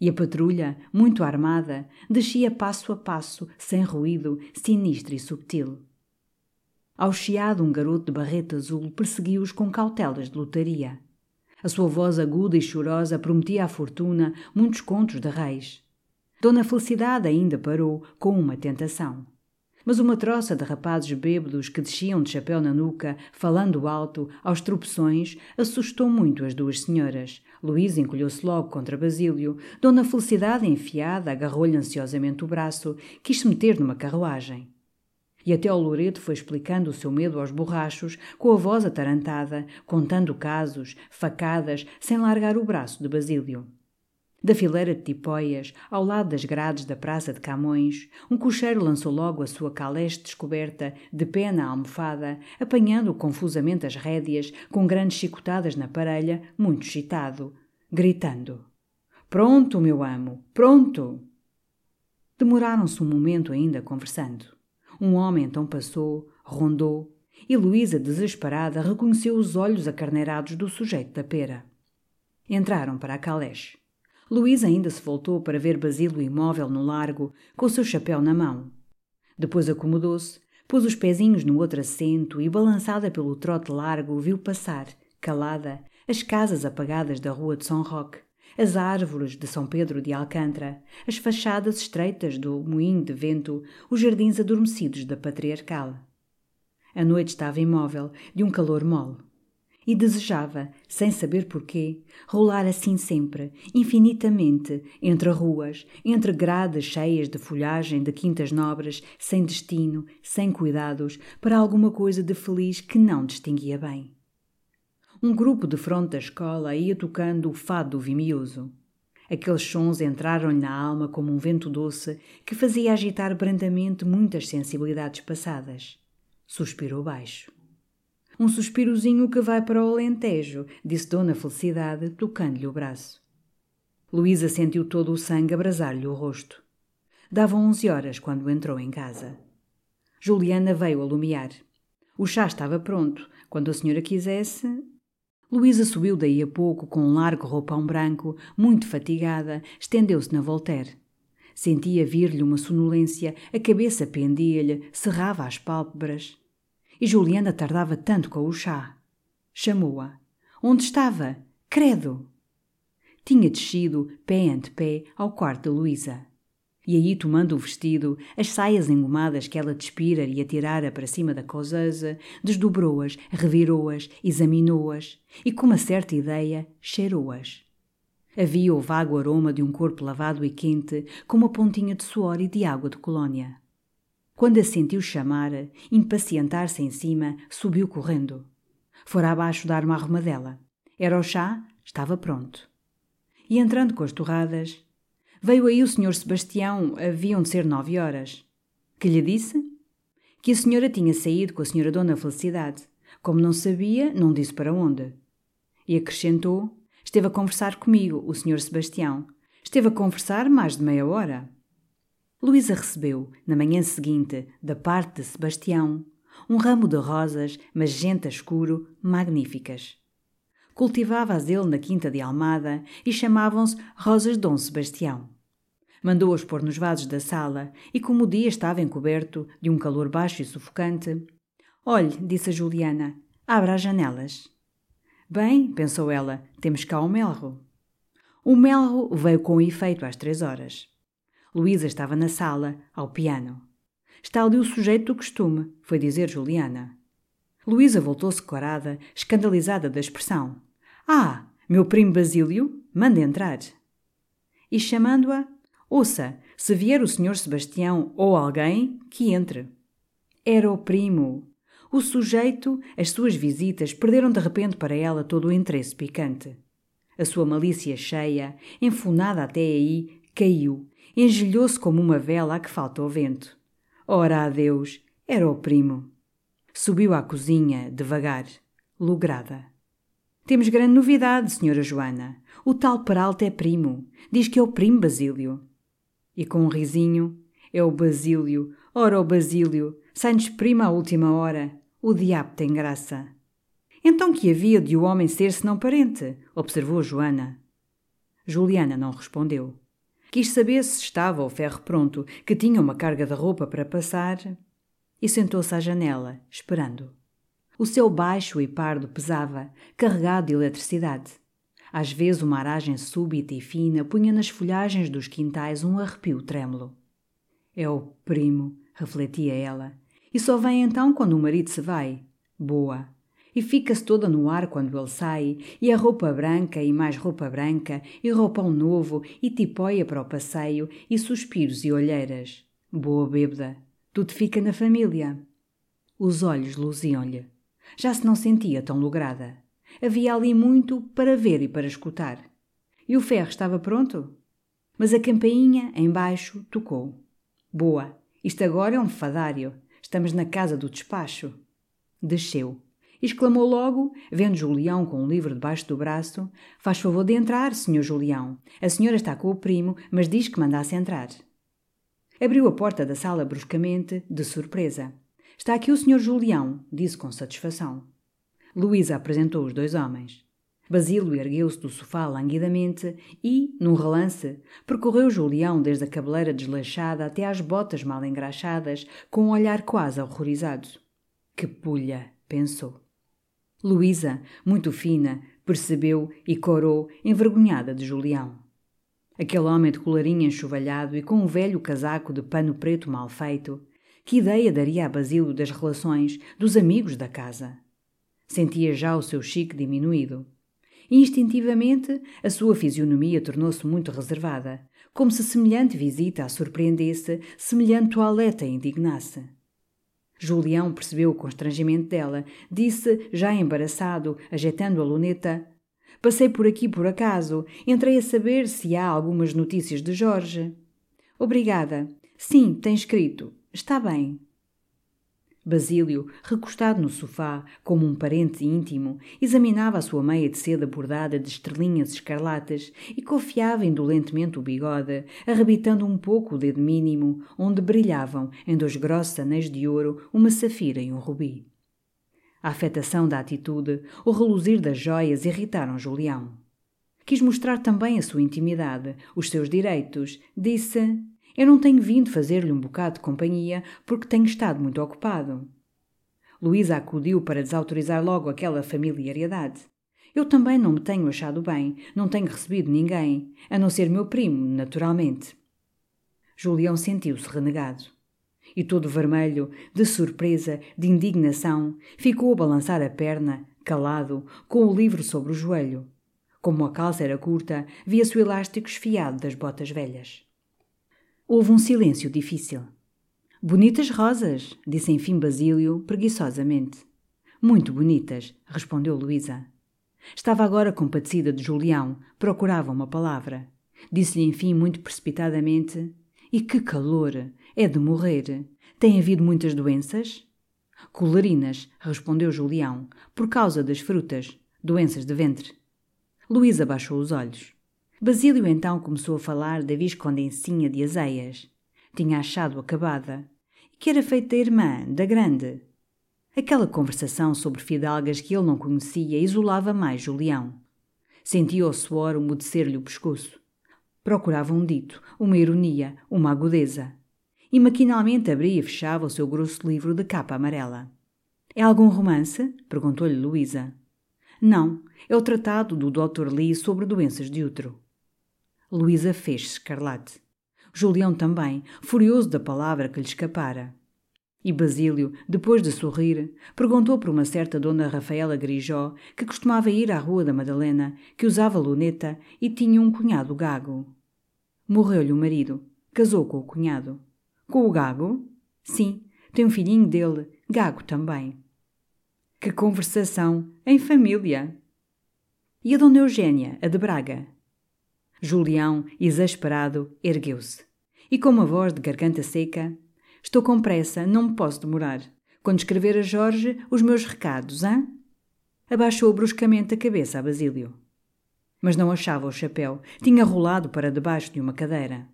[SPEAKER 1] E a patrulha, muito armada, descia passo a passo, sem ruído, sinistra e subtil. Ao chiado, um garoto de barrete azul perseguiu-os com cautelas de lotaria. A sua voz aguda e chorosa prometia à fortuna muitos contos de reis. Dona Felicidade ainda parou com uma tentação. Mas uma troça de rapazes bêbados que desciam de chapéu na nuca, falando alto, aos tropeções, assustou muito as duas senhoras. Luísa encolheu-se logo contra Basílio. Dona Felicidade, enfiada, agarrou-lhe ansiosamente o braço, quis se meter numa carruagem. E até ao Loreto foi explicando o seu medo aos borrachos, com a voz atarantada, contando casos, facadas, sem largar o braço de Basílio. Da fileira de tipóias, ao lado das grades da Praça de Camões, um cocheiro lançou logo a sua caleste descoberta, de pé na almofada, apanhando confusamente as rédeas, com grandes chicotadas na parelha, muito excitado, gritando: Pronto, meu amo, pronto! Demoraram-se um momento ainda conversando. Um homem então passou, rondou, e Luísa, desesperada, reconheceu os olhos acarneirados do sujeito da pera. Entraram para a caleche. Luís ainda se voltou para ver Basílio imóvel no largo, com o seu chapéu na mão. Depois acomodou-se, pôs os pezinhos no outro assento e, balançada pelo trote largo, viu passar, calada, as casas apagadas da rua de São Roque, as árvores de São Pedro de Alcântara, as fachadas estreitas do moinho de vento, os jardins adormecidos da patriarcal. A noite estava imóvel, de um calor mole e desejava, sem saber porquê, rolar assim sempre, infinitamente, entre ruas, entre grades cheias de folhagem de quintas nobres, sem destino, sem cuidados, para alguma coisa de feliz que não distinguia bem. Um grupo de fronte da escola ia tocando o fado vimioso. Aqueles sons entraram-lhe na alma como um vento doce que fazia agitar brandamente muitas sensibilidades passadas. Suspirou baixo. Um suspirozinho que vai para o Alentejo, disse Dona Felicidade, tocando-lhe o braço. Luísa sentiu todo o sangue abrasar-lhe o rosto. Davam onze horas quando entrou em casa. Juliana veio alumiar. O chá estava pronto. Quando a senhora quisesse. Luísa subiu daí a pouco com um largo roupão branco, muito fatigada, estendeu-se na Voltaire. Sentia vir-lhe uma sonolência, a cabeça pendia-lhe, cerrava as pálpebras. E Juliana tardava tanto com o chá. Chamou-a. Onde estava? Credo! Tinha descido, pé ante pé, ao quarto de Luísa. E aí, tomando o vestido, as saias engomadas que ela despira e atirara para cima da causeuse, desdobrou-as, revirou-as, examinou-as e, com uma certa ideia, cheirou-as. Havia o vago aroma de um corpo lavado e quente, com uma pontinha de suor e de água de colônia. Quando a sentiu chamar, impacientar-se em cima, subiu correndo. Fora abaixo dar uma arrumadela. Era o chá, estava pronto. E entrando com as torradas, veio aí o senhor Sebastião, haviam de ser nove horas. Que lhe disse? Que a senhora tinha saído com a senhora Dona Felicidade. Como não sabia, não disse para onde. E acrescentou: Esteve a conversar comigo, o senhor Sebastião. Esteve a conversar mais de meia hora. Luísa recebeu, na manhã seguinte, da parte de Sebastião, um ramo de rosas, magenta escuro, magníficas. Cultivava-as ele na quinta de Almada e chamavam-se Rosas Dom Sebastião. Mandou-as pôr nos vasos da sala e, como o dia estava encoberto de um calor baixo e sufocante, Olhe, disse a Juliana, abra as janelas. Bem, pensou ela, temos cá o melro. O melro veio com efeito às três horas. Luísa estava na sala, ao piano. Está ali o sujeito do costume, foi dizer Juliana. Luísa voltou-se corada, escandalizada da expressão. Ah, meu primo Basílio? manda entrar. E chamando-a, ouça, se vier o senhor Sebastião ou alguém, que entre. Era o primo. O sujeito, as suas visitas, perderam de repente para ela todo o interesse picante. A sua malícia cheia, enfunada até aí, caiu, engelhou-se como uma vela a que falta o vento. Ora, adeus, era o primo. Subiu à cozinha, devagar, lograda. Temos grande novidade, senhora Joana. O tal Peralta é primo. Diz que é o primo Basílio. E com um risinho, é o Basílio. Ora, o Basílio. Sai-nos prima à última hora. O diabo tem graça. Então que havia de o homem ser senão parente? Observou Joana. Juliana não respondeu. Quis saber se estava o ferro pronto, que tinha uma carga de roupa para passar, e sentou-se à janela, esperando. O céu baixo e pardo pesava, carregado de eletricidade. Às vezes uma aragem súbita e fina punha nas folhagens dos quintais um arrepio trêmulo. É o primo, refletia ela, e só vem então quando o marido se vai. Boa, e fica-se toda no ar quando ele sai, e a roupa branca e mais roupa branca, e roupão novo, e tipóia para o passeio, e suspiros e olheiras. Boa bêbada, tudo fica na família. Os olhos luziam-lhe. Já se não sentia tão lograda. Havia ali muito para ver e para escutar. E o ferro estava pronto? Mas a campainha, embaixo, tocou. Boa, isto agora é um fadário. Estamos na casa do despacho. Desceu exclamou logo, vendo Julião com um livro debaixo do braço: Faz favor de entrar, senhor Julião. A senhora está com o primo, mas diz que mandasse entrar. Abriu a porta da sala bruscamente, de surpresa. Está aqui o senhor Julião, disse com satisfação. Luísa apresentou os dois homens. Basílio ergueu-se do sofá languidamente e, num relance, percorreu Julião desde a cabeleira desleixada até às botas mal engraxadas, com um olhar quase horrorizado. Que pulha! pensou. Luísa, muito fina, percebeu e corou, envergonhada de Julião. Aquele homem de colarinho enxovalhado e com um velho casaco de pano preto mal feito, que ideia daria a Basílio das relações, dos amigos da casa? Sentia já o seu chique diminuído. Instintivamente, a sua fisionomia tornou-se muito reservada, como se semelhante visita a surpreendesse, semelhante toaleta indignasse. Julião percebeu o constrangimento dela. Disse, já embaraçado, ajeitando a luneta: Passei por aqui por acaso. Entrei a saber se há algumas notícias de Jorge. Obrigada. Sim, tem escrito. Está bem. Basílio, recostado no sofá, como um parente íntimo, examinava a sua meia de seda bordada de estrelinhas escarlatas e confiava indolentemente o bigode, arrebitando um pouco o dedo mínimo, onde brilhavam, em dois grossos anéis de ouro, uma safira e um rubi. A afetação da atitude, o reluzir das joias irritaram Julião. Quis mostrar também a sua intimidade, os seus direitos. Disse: eu não tenho vindo fazer-lhe um bocado de companhia porque tenho estado muito ocupado. Luísa acudiu para desautorizar logo aquela familiaridade. Eu também não me tenho achado bem, não tenho recebido ninguém, a não ser meu primo, naturalmente. Julião sentiu-se renegado. E todo vermelho, de surpresa, de indignação, ficou a balançar a perna, calado, com o livro sobre o joelho. Como a calça era curta, via-se o elástico esfiado das botas velhas. Houve um silêncio difícil. Bonitas rosas, disse enfim Basílio, preguiçosamente. Muito bonitas, respondeu Luísa. Estava agora compadecida de Julião, procurava uma palavra. Disse-lhe enfim muito precipitadamente: E que calor! É de morrer. Tem havido muitas doenças? Colarinas, respondeu Julião, por causa das frutas, doenças de ventre. Luísa baixou os olhos. Basílio então começou a falar da viscondencinha de Azeias. Tinha achado acabada. E que era feita irmã, da grande. Aquela conversação sobre fidalgas que ele não conhecia isolava mais Julião. Sentia o suor umedecer-lhe o pescoço. Procurava um dito, uma ironia, uma agudeza. E maquinalmente abria e fechava o seu grosso livro de capa amarela. É algum romance? perguntou-lhe Luísa. Não, é o tratado do Dr. Lee sobre doenças de útero. Luísa fez-se escarlate. Julião também, furioso da palavra que lhe escapara. E Basílio, depois de sorrir, perguntou por uma certa dona Rafaela Grijó, que costumava ir à Rua da Madalena, que usava luneta e tinha um cunhado gago. Morreu-lhe o marido. Casou com o cunhado. Com o gago? Sim, tem um filhinho dele, gago também. Que conversação! Em família! E a dona Eugênia, a de Braga? Julião, exasperado, ergueu-se. E com uma voz de garganta seca, Estou com pressa, não me posso demorar. Quando escrever a Jorge os meus recados, hã? Abaixou bruscamente a cabeça a Basílio. Mas não achava o chapéu. Tinha rolado para debaixo de uma cadeira.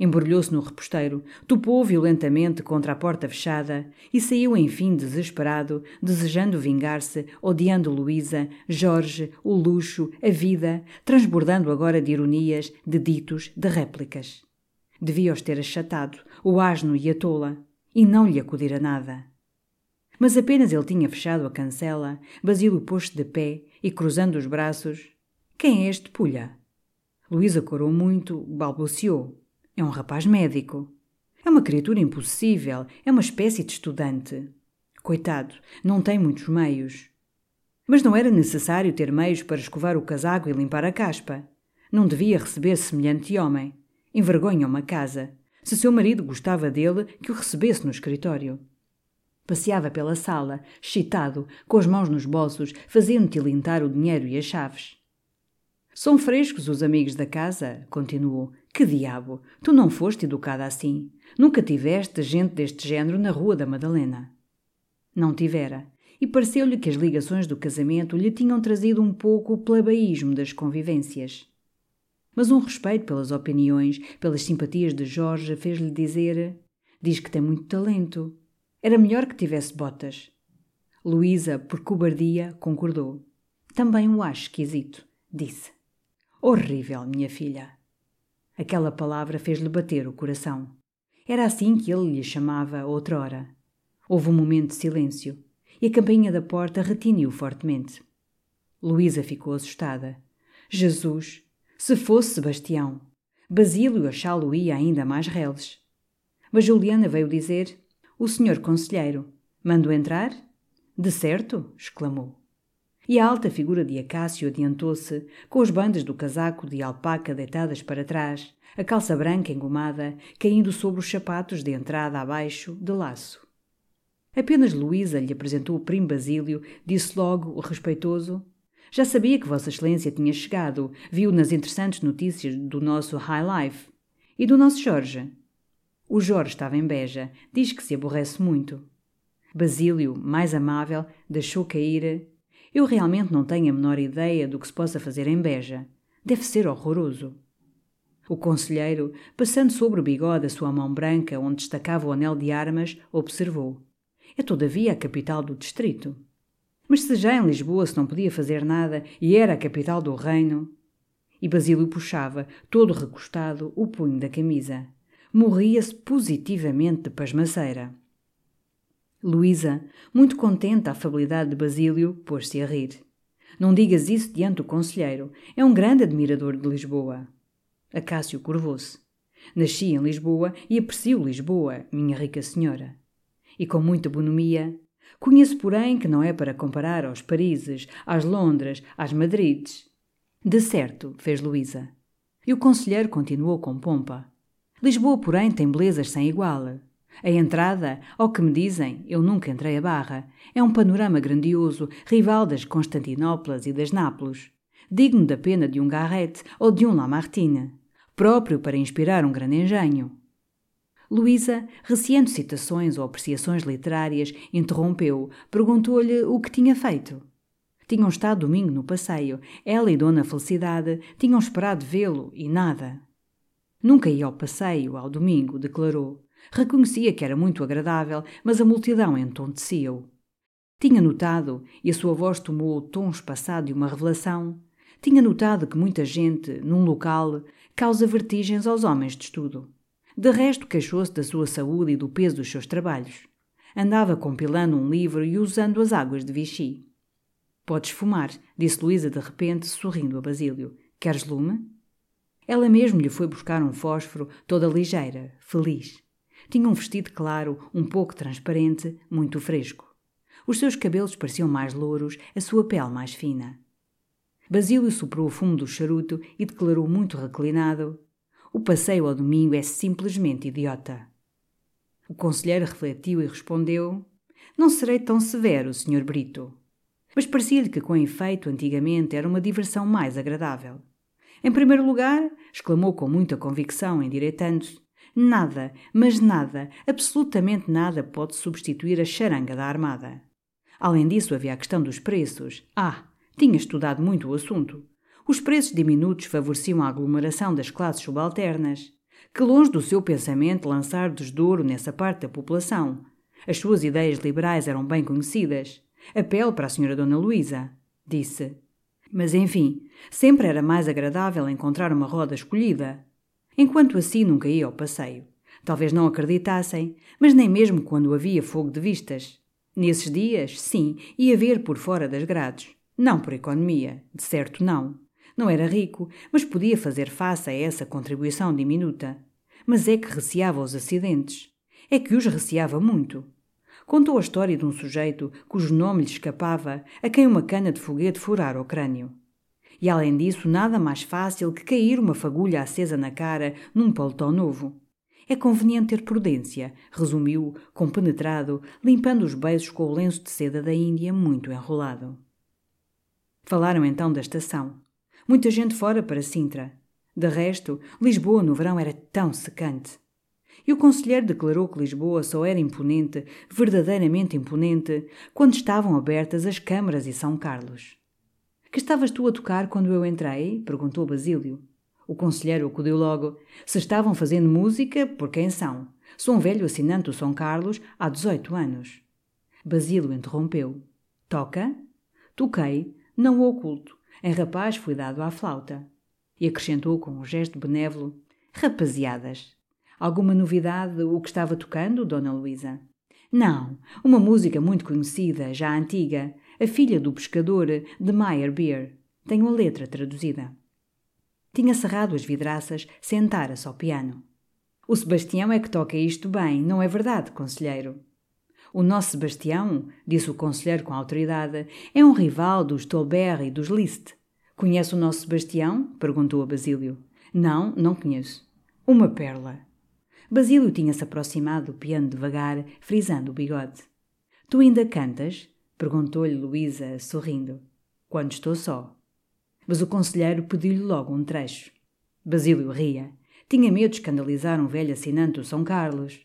[SPEAKER 1] Embrulhou-se no reposteiro, topou violentamente contra a porta fechada e saiu enfim desesperado, desejando vingar-se, odiando Luísa, Jorge, o luxo, a vida, transbordando agora de ironias, de ditos, de réplicas. Devia-os ter achatado, o asno e a tola, e não lhe acudir a nada. Mas apenas ele tinha fechado a cancela, Basílio pôs-se de pé e, cruzando os braços, Quem é este pulha? Luísa corou muito, balbuciou. É um rapaz médico. É uma criatura impossível, é uma espécie de estudante. Coitado, não tem muitos meios. Mas não era necessário ter meios para escovar o casaco e limpar a caspa. Não devia receber semelhante homem. Envergonha uma casa. Se seu marido gostava dele, que o recebesse no escritório. Passeava pela sala, excitado, com as mãos nos bolsos, fazendo tilintar o dinheiro e as chaves. São frescos os amigos da casa, continuou. Que diabo! Tu não foste educada assim. Nunca tiveste gente deste género na Rua da Madalena. Não tivera, e pareceu-lhe que as ligações do casamento lhe tinham trazido um pouco o plebeísmo das convivências mas um respeito pelas opiniões, pelas simpatias de Jorge fez-lhe dizer: Diz que tem muito talento. Era melhor que tivesse botas. Luísa, por cobardia, concordou. Também o acho esquisito, disse. Horrível, minha filha. Aquela palavra fez-lhe bater o coração. Era assim que ele lhe chamava outrora. Houve um momento de silêncio e a campainha da porta retiniu fortemente. Luísa ficou assustada. Jesus! Se fosse Sebastião, Basílio achá-lo-ia ainda mais reles. Mas Juliana veio dizer: O senhor conselheiro, mando entrar? De certo! exclamou. E a alta figura de Acácio adiantou-se, com os bandas do casaco de alpaca deitadas para trás, a calça branca engomada, caindo sobre os sapatos de entrada abaixo, de laço. Apenas Luísa lhe apresentou o primo Basílio, disse logo respeitoso: já sabia que Vossa Excelência tinha chegado, viu nas interessantes notícias do nosso High Life. E do nosso Jorge? O Jorge estava em Beja, diz que se aborrece muito. Basílio, mais amável, deixou cair. Eu realmente não tenho a menor ideia do que se possa fazer em Beja. Deve ser horroroso. O conselheiro, passando sobre o bigode a sua mão branca onde destacava o anel de armas, observou. É todavia a capital do distrito. Mas se já em Lisboa se não podia fazer nada e era a capital do reino. E Basílio puxava, todo recostado, o punho da camisa. Morria-se positivamente de pasmaceira. Luísa, muito contente da afabilidade de Basílio, pôs-se a rir. Não digas isso diante do conselheiro. É um grande admirador de Lisboa. Acácio curvou-se. Nasci em Lisboa e aprecio Lisboa, minha rica senhora. E com muita bonomia Conheço, porém, que não é para comparar aos Parises, às Londres, às Madrides. De certo, fez Luísa. E o conselheiro continuou com pompa. Lisboa, porém, tem belezas sem igual. A entrada, ao que me dizem, eu nunca entrei a barra, é um panorama grandioso, rival das Constantinópolis e das Nápoles, digno da pena de um Garrett ou de um Lamartine, próprio para inspirar um grande engenho. Luísa, receando citações ou apreciações literárias, interrompeu, perguntou-lhe o que tinha feito. Tinham estado domingo no passeio. Ela e Dona Felicidade tinham esperado vê-lo e nada. Nunca ia ao passeio, ao domingo, declarou. Reconhecia que era muito agradável, mas a multidão entontecia-o. Tinha notado, e a sua voz tomou o tom espaçado de uma revelação, tinha notado que muita gente, num local, causa vertigens aos homens de estudo. De resto, queixou-se da sua saúde e do peso dos seus trabalhos. Andava compilando um livro e usando as águas de Vichy. Podes fumar, disse Luísa de repente, sorrindo a Basílio. Queres lume? Ela mesmo lhe foi buscar um fósforo, toda ligeira, feliz. Tinha um vestido claro, um pouco transparente, muito fresco. Os seus cabelos pareciam mais louros, a sua pele mais fina. Basílio soprou o fumo do charuto e declarou muito reclinado: O passeio ao domingo é simplesmente idiota. O conselheiro refletiu e respondeu: Não serei tão severo, Sr. Brito. Mas parecia-lhe que, com efeito, antigamente era uma diversão mais agradável. Em primeiro lugar, exclamou com muita convicção, endireitando-se, nada, mas nada, absolutamente nada pode substituir a charanga da armada. Além disso, havia a questão dos preços. Ah, tinha estudado muito o assunto. Os preços diminutos favoreciam a aglomeração das classes subalternas. Que longe do seu pensamento lançar desdouro nessa parte da população. As suas ideias liberais eram bem conhecidas. Apelo para a senhora Dona Luísa, disse. Mas enfim, sempre era mais agradável encontrar uma roda escolhida. Enquanto assim nunca ia ao passeio. Talvez não acreditassem, mas nem mesmo quando havia fogo de vistas. Nesses dias, sim, ia ver por fora das grades. Não por economia, de certo não. Não era rico, mas podia fazer face a essa contribuição diminuta. Mas é que receava os acidentes. É que os receava muito. Contou a história de um sujeito cujo nome lhe escapava, a quem uma cana de foguete furara o crânio. E além disso, nada mais fácil que cair uma fagulha acesa na cara num paletó novo. É conveniente ter prudência, resumiu, compenetrado, limpando os beijos com o lenço de seda da Índia muito enrolado. Falaram então da estação. Muita gente fora para Sintra. De resto, Lisboa no verão era tão secante. E o conselheiro declarou que Lisboa só era imponente, verdadeiramente imponente, quando estavam abertas as câmaras e São Carlos. Que estavas tu a tocar quando eu entrei? perguntou Basílio. O conselheiro acudiu logo. Se estavam fazendo música, por quem são? Sou um velho assinante do São Carlos há 18 anos. Basílio interrompeu. Toca? Toquei, não o oculto. Em rapaz fui dado à flauta. E acrescentou com um gesto benévolo: Rapaziadas. Alguma novidade o que estava tocando, Dona Luísa? Não, uma música muito conhecida, já antiga, A Filha do Pescador, de Meyer Beer. Tenho a letra traduzida. Tinha cerrado as vidraças, sentara-se ao piano. O Sebastião é que toca isto bem, não é verdade, conselheiro? O nosso Sebastião, disse o conselheiro com autoridade, é um rival dos Tolbert e dos Liszt. Conhece o nosso Sebastião? perguntou a Basílio. Não, não conheço. Uma pérola. Basílio tinha-se aproximado do piano devagar, frisando o bigode. Tu ainda cantas? Perguntou-lhe Luísa, sorrindo. Quando estou só. Mas o conselheiro pediu-lhe logo um trecho. Basílio ria. Tinha medo de escandalizar um velho assinante do São Carlos.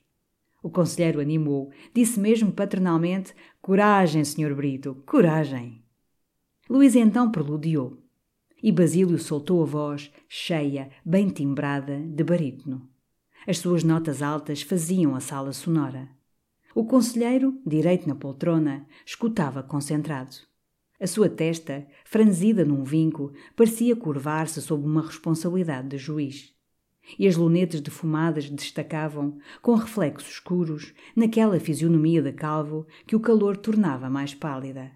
[SPEAKER 1] O conselheiro animou, disse mesmo paternalmente: Coragem, Sr. Brito, coragem. Luís então preludiou. E Basílio soltou a voz, cheia, bem timbrada, de barítono. As suas notas altas faziam a sala sonora. O conselheiro, direito na poltrona, escutava concentrado. A sua testa, franzida num vinco, parecia curvar-se sob uma responsabilidade de juiz e as lunetas defumadas destacavam, com reflexos escuros, naquela fisionomia de calvo que o calor tornava mais pálida.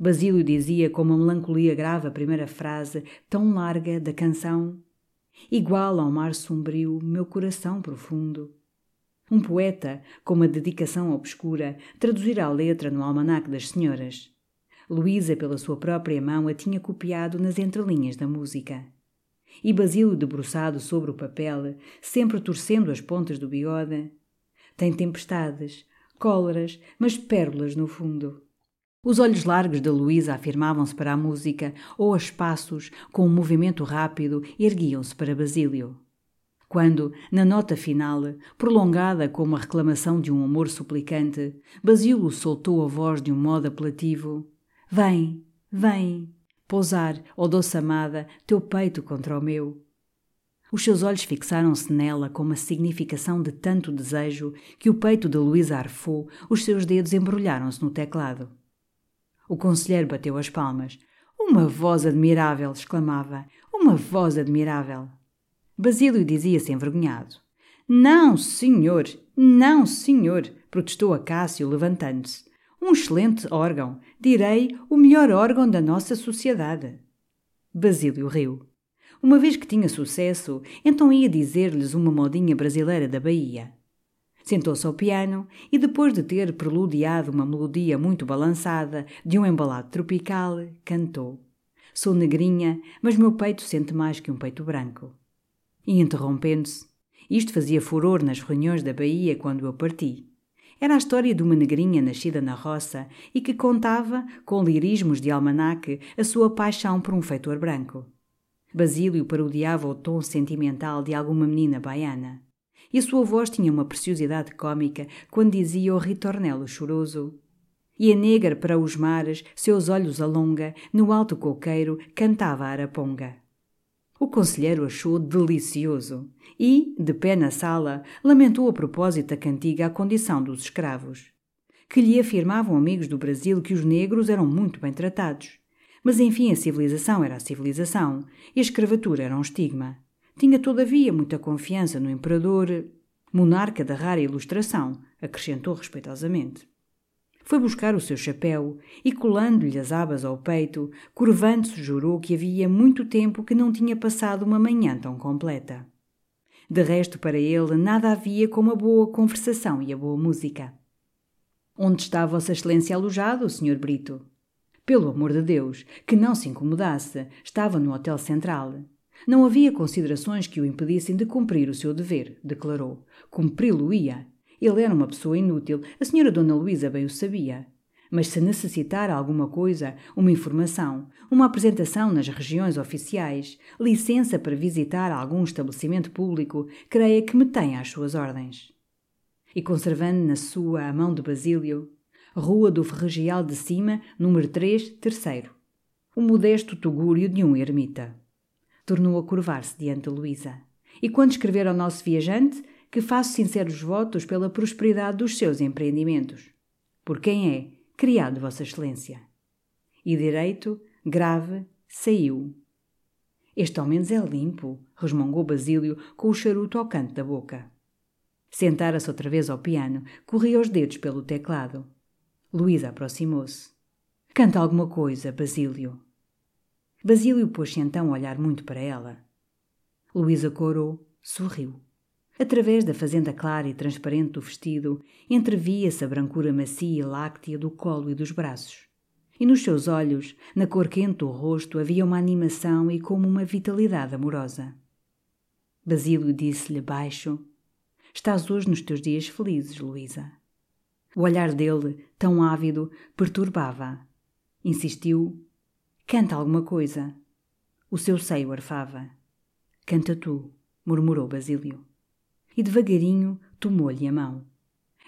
[SPEAKER 1] Basílio dizia com uma melancolia grave a primeira frase, tão larga, da canção: Igual ao mar sombrio, meu coração profundo. Um poeta, com uma dedicação obscura, traduzira a letra no almanaque das senhoras. Luísa, pela sua própria mão, a tinha copiado nas entrelinhas da música e Basílio debruçado sobre o papel, sempre torcendo as pontas do bigode. Tem tempestades, cóleras, mas pérolas no fundo. Os olhos largos da Luísa afirmavam-se para a música, ou a espaços, com um movimento rápido, erguiam-se para Basílio. Quando, na nota final, prolongada como a reclamação de um amor suplicante, Basílio soltou a voz de um modo apelativo: Vem, vem, pousar, ó doce amada, teu peito contra o meu. Os seus olhos fixaram-se nela com uma significação de tanto desejo que o peito de Luísa arfou, os seus dedos embrulharam-se no teclado. O conselheiro bateu as palmas. Uma voz admirável! exclamava. Uma voz admirável! Basílio dizia-se envergonhado. Não, senhor! Não, senhor! protestou Acácio, levantando-se. Um excelente órgão, direi o melhor órgão da nossa sociedade. Basílio riu. Uma vez que tinha sucesso, então ia dizer-lhes uma modinha brasileira da Bahia. Sentou-se ao piano e, depois de ter preludiado uma melodia muito balançada de um embalado tropical, cantou. Sou negrinha, mas meu peito sente mais que um peito branco. E interrompendo-se, isto fazia furor nas reuniões da Bahia quando eu parti. Era a história de uma negrinha nascida na roça e que contava, com lirismos de almanaque, a sua paixão por um feitor branco. Basílio parodiava o tom sentimental de alguma menina baiana e a sua voz tinha uma preciosidade cômica quando dizia o ritornelo choroso. E a negra para os mares, seus olhos alonga, no alto coqueiro, cantava a araponga. O conselheiro achou delicioso e, de pé na sala, lamentou a propósito da cantiga a condição dos escravos. Que lhe afirmavam amigos do Brasil que os negros eram muito bem tratados. Mas enfim, a civilização era a civilização e a escravatura era um estigma. Tinha, todavia, muita confiança no imperador, monarca da rara ilustração, acrescentou respeitosamente. Foi buscar o seu chapéu e, colando-lhe as abas ao peito, curvando-se, jurou que havia muito tempo que não tinha passado uma manhã tão completa. De resto, para ele, nada havia como a boa conversação e a boa música. Onde está Vossa Excelência alojado, Sr. Brito? Pelo amor de Deus, que não se incomodasse, estava no Hotel Central. Não havia considerações que o impedissem de cumprir o seu dever, declarou. Cumpri-lo ia. Ele era uma pessoa inútil, a senhora Dona Luísa bem o sabia. Mas se necessitar alguma coisa, uma informação, uma apresentação nas regiões oficiais, licença para visitar algum estabelecimento público, creia que me tem às suas ordens. E conservando na sua a mão de Basílio, Rua do Ferregial de Cima, número 3, terceiro. O modesto tugúrio de um ermita tornou a curvar-se diante de Luísa. E quando escrever ao nosso viajante, que faço sinceros votos pela prosperidade dos seus empreendimentos. Por quem é, criado Vossa Excelência. E direito, grave, saiu. Este ao menos é limpo, resmungou Basílio com o charuto ao canto da boca. Sentara-se outra vez ao piano, corria os dedos pelo teclado. Luísa aproximou-se. Canta alguma coisa, Basílio. Basílio pôs-se então a olhar muito para ela. Luísa corou, sorriu. Através da fazenda clara e transparente do vestido, entrevia-se a brancura macia e láctea do colo e dos braços. E nos seus olhos, na cor quente do rosto, havia uma animação e como uma vitalidade amorosa. Basílio disse-lhe baixo: Estás hoje nos teus dias felizes, Luísa. O olhar dele, tão ávido, perturbava. Insistiu, Canta alguma coisa. O seu seio arfava. Canta tu, murmurou Basílio. E devagarinho tomou-lhe a mão.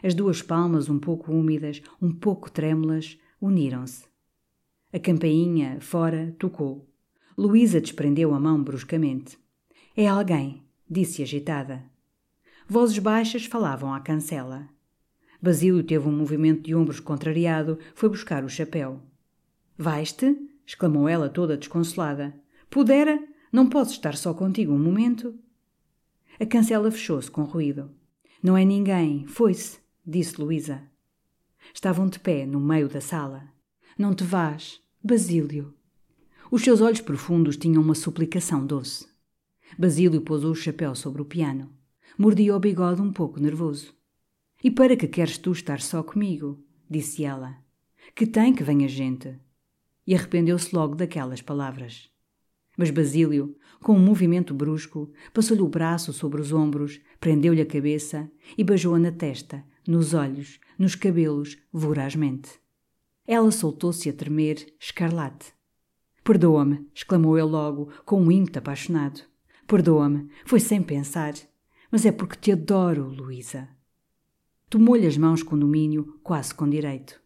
[SPEAKER 1] As duas palmas, um pouco úmidas, um pouco trêmulas, uniram-se. A campainha, fora, tocou. Luísa desprendeu a mão bruscamente. É alguém, disse agitada. Vozes baixas falavam à cancela. Basílio teve um movimento de ombros contrariado, foi buscar o chapéu. Vais-te? exclamou ela toda desconsolada. Pudera, não posso estar só contigo um momento? A cancela fechou-se com ruído. Não é ninguém, foi-se, disse Luísa. Estavam de pé no meio da sala. Não te vás, Basílio. Os seus olhos profundos tinham uma suplicação doce. Basílio pousou o chapéu sobre o piano. Mordia o bigode um pouco nervoso. E para que queres tu estar só comigo? disse ela. Que tem que venha gente e arrependeu-se logo daquelas palavras. Mas Basílio, com um movimento brusco, passou-lhe o braço sobre os ombros, prendeu-lhe a cabeça e beijou-a na testa, nos olhos, nos cabelos, vorazmente. Ela soltou-se a tremer, escarlate. Perdoa-me, exclamou ele logo, com um ímpeto apaixonado. Perdoa-me, foi sem pensar. Mas é porque te adoro, Luísa. Tomou-lhe as mãos com domínio, quase com direito.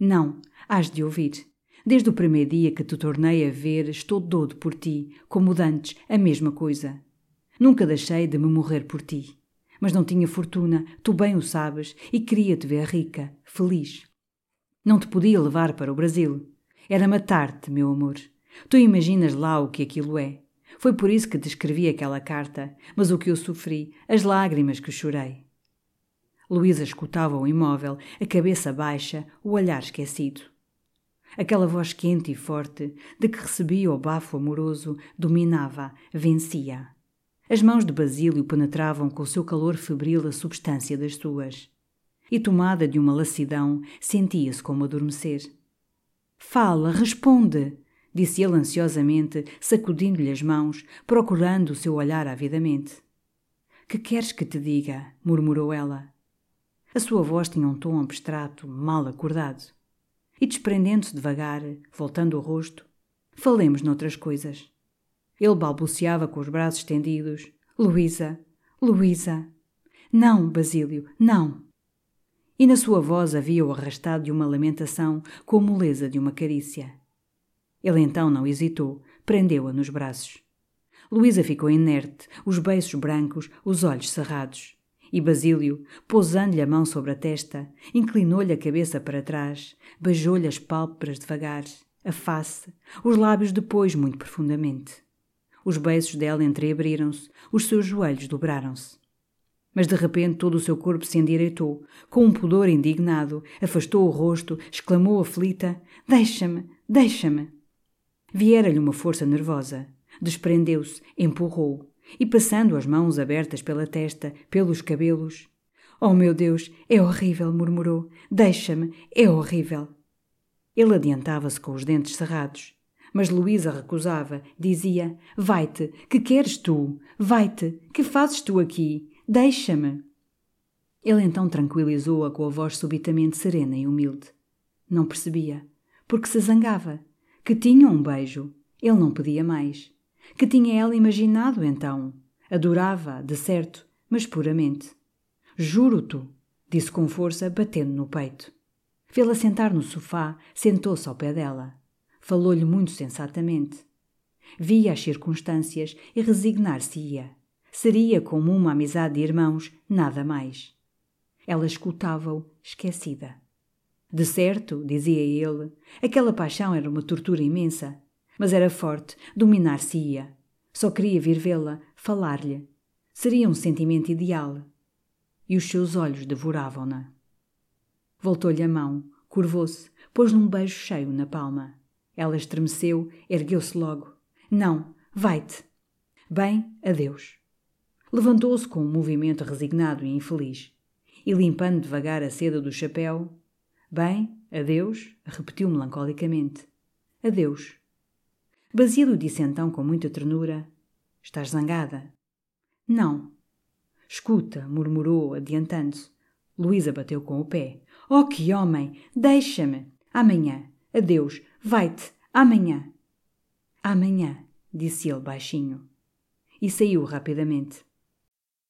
[SPEAKER 1] Não, hás de ouvir. Desde o primeiro dia que te tornei a ver, estou dodo por ti, como dantes, a mesma coisa. Nunca deixei de me morrer por ti. Mas não tinha fortuna, tu bem o sabes, e queria te ver rica, feliz. Não te podia levar para o Brasil. Era matar-te, meu amor. Tu imaginas lá o que aquilo é. Foi por isso que te escrevi aquela carta, mas o que eu sofri, as lágrimas que chorei. Luísa escutava-o imóvel, a cabeça baixa, o olhar esquecido. Aquela voz quente e forte, de que recebia o bafo amoroso, dominava, vencia. As mãos de Basílio penetravam com o seu calor febril a substância das suas. E tomada de uma lassidão, sentia-se como adormecer. Fala, responde! disse ele ansiosamente, sacudindo-lhe as mãos, procurando o seu olhar avidamente. Que queres que te diga? murmurou ela. A sua voz tinha um tom abstrato, mal acordado. E desprendendo-se devagar, voltando o rosto, falemos noutras coisas. Ele balbuciava com os braços estendidos. Luísa, Luísa. Não, Basílio, não. E na sua voz havia o arrastado de uma lamentação com a moleza de uma carícia. Ele então não hesitou, prendeu-a nos braços. Luísa ficou inerte, os beiços brancos, os olhos cerrados. E Basílio, pousando-lhe a mão sobre a testa, inclinou-lhe a cabeça para trás, beijou-lhe as pálpebras devagar, a face, os lábios depois muito profundamente. Os beiços dela entreabriram-se, os seus joelhos dobraram-se. Mas de repente todo o seu corpo se endireitou, com um pudor indignado, afastou o rosto, exclamou aflita: Deixa-me, deixa-me! Viera-lhe uma força nervosa. Desprendeu-se, empurrou, e passando as mãos abertas pela testa, pelos cabelos. Oh meu Deus, é horrível, murmurou. Deixa-me, é horrível. Ele adiantava-se com os dentes cerrados. Mas Luísa recusava, dizia: Vai-te, que queres tu? Vai-te, que fazes tu aqui? Deixa-me. Ele então tranquilizou-a com a voz subitamente serena e humilde. Não percebia, porque se zangava que tinha um beijo. Ele não pedia mais. Que tinha ela imaginado então? Adorava, de certo, mas puramente. Juro-te, disse com força, batendo no peito. Fê-la sentar no sofá, sentou-se ao pé dela. Falou-lhe muito sensatamente. Via as circunstâncias e resignar-se-ia. Seria como uma amizade de irmãos, nada mais. Ela escutava-o, esquecida. De certo, dizia ele, aquela paixão era uma tortura imensa, mas era forte, dominar-se-ia. Só queria vir vê-la, falar-lhe. Seria um sentimento ideal. E os seus olhos devoravam-na. Voltou-lhe a mão, curvou-se, pôs-lhe um beijo cheio na palma. Ela estremeceu, ergueu-se logo. Não, vai-te. Bem, adeus. Levantou-se com um movimento resignado e infeliz. E limpando devagar a seda do chapéu, Bem, adeus, repetiu melancolicamente. Adeus. Basílio disse então com muita ternura: Estás zangada? Não. Escuta, murmurou, adiantando-se. Luísa bateu com o pé. Oh, que homem! Deixa-me! Amanhã. Adeus. Vai-te. Amanhã. Amanhã, disse ele baixinho. E saiu rapidamente.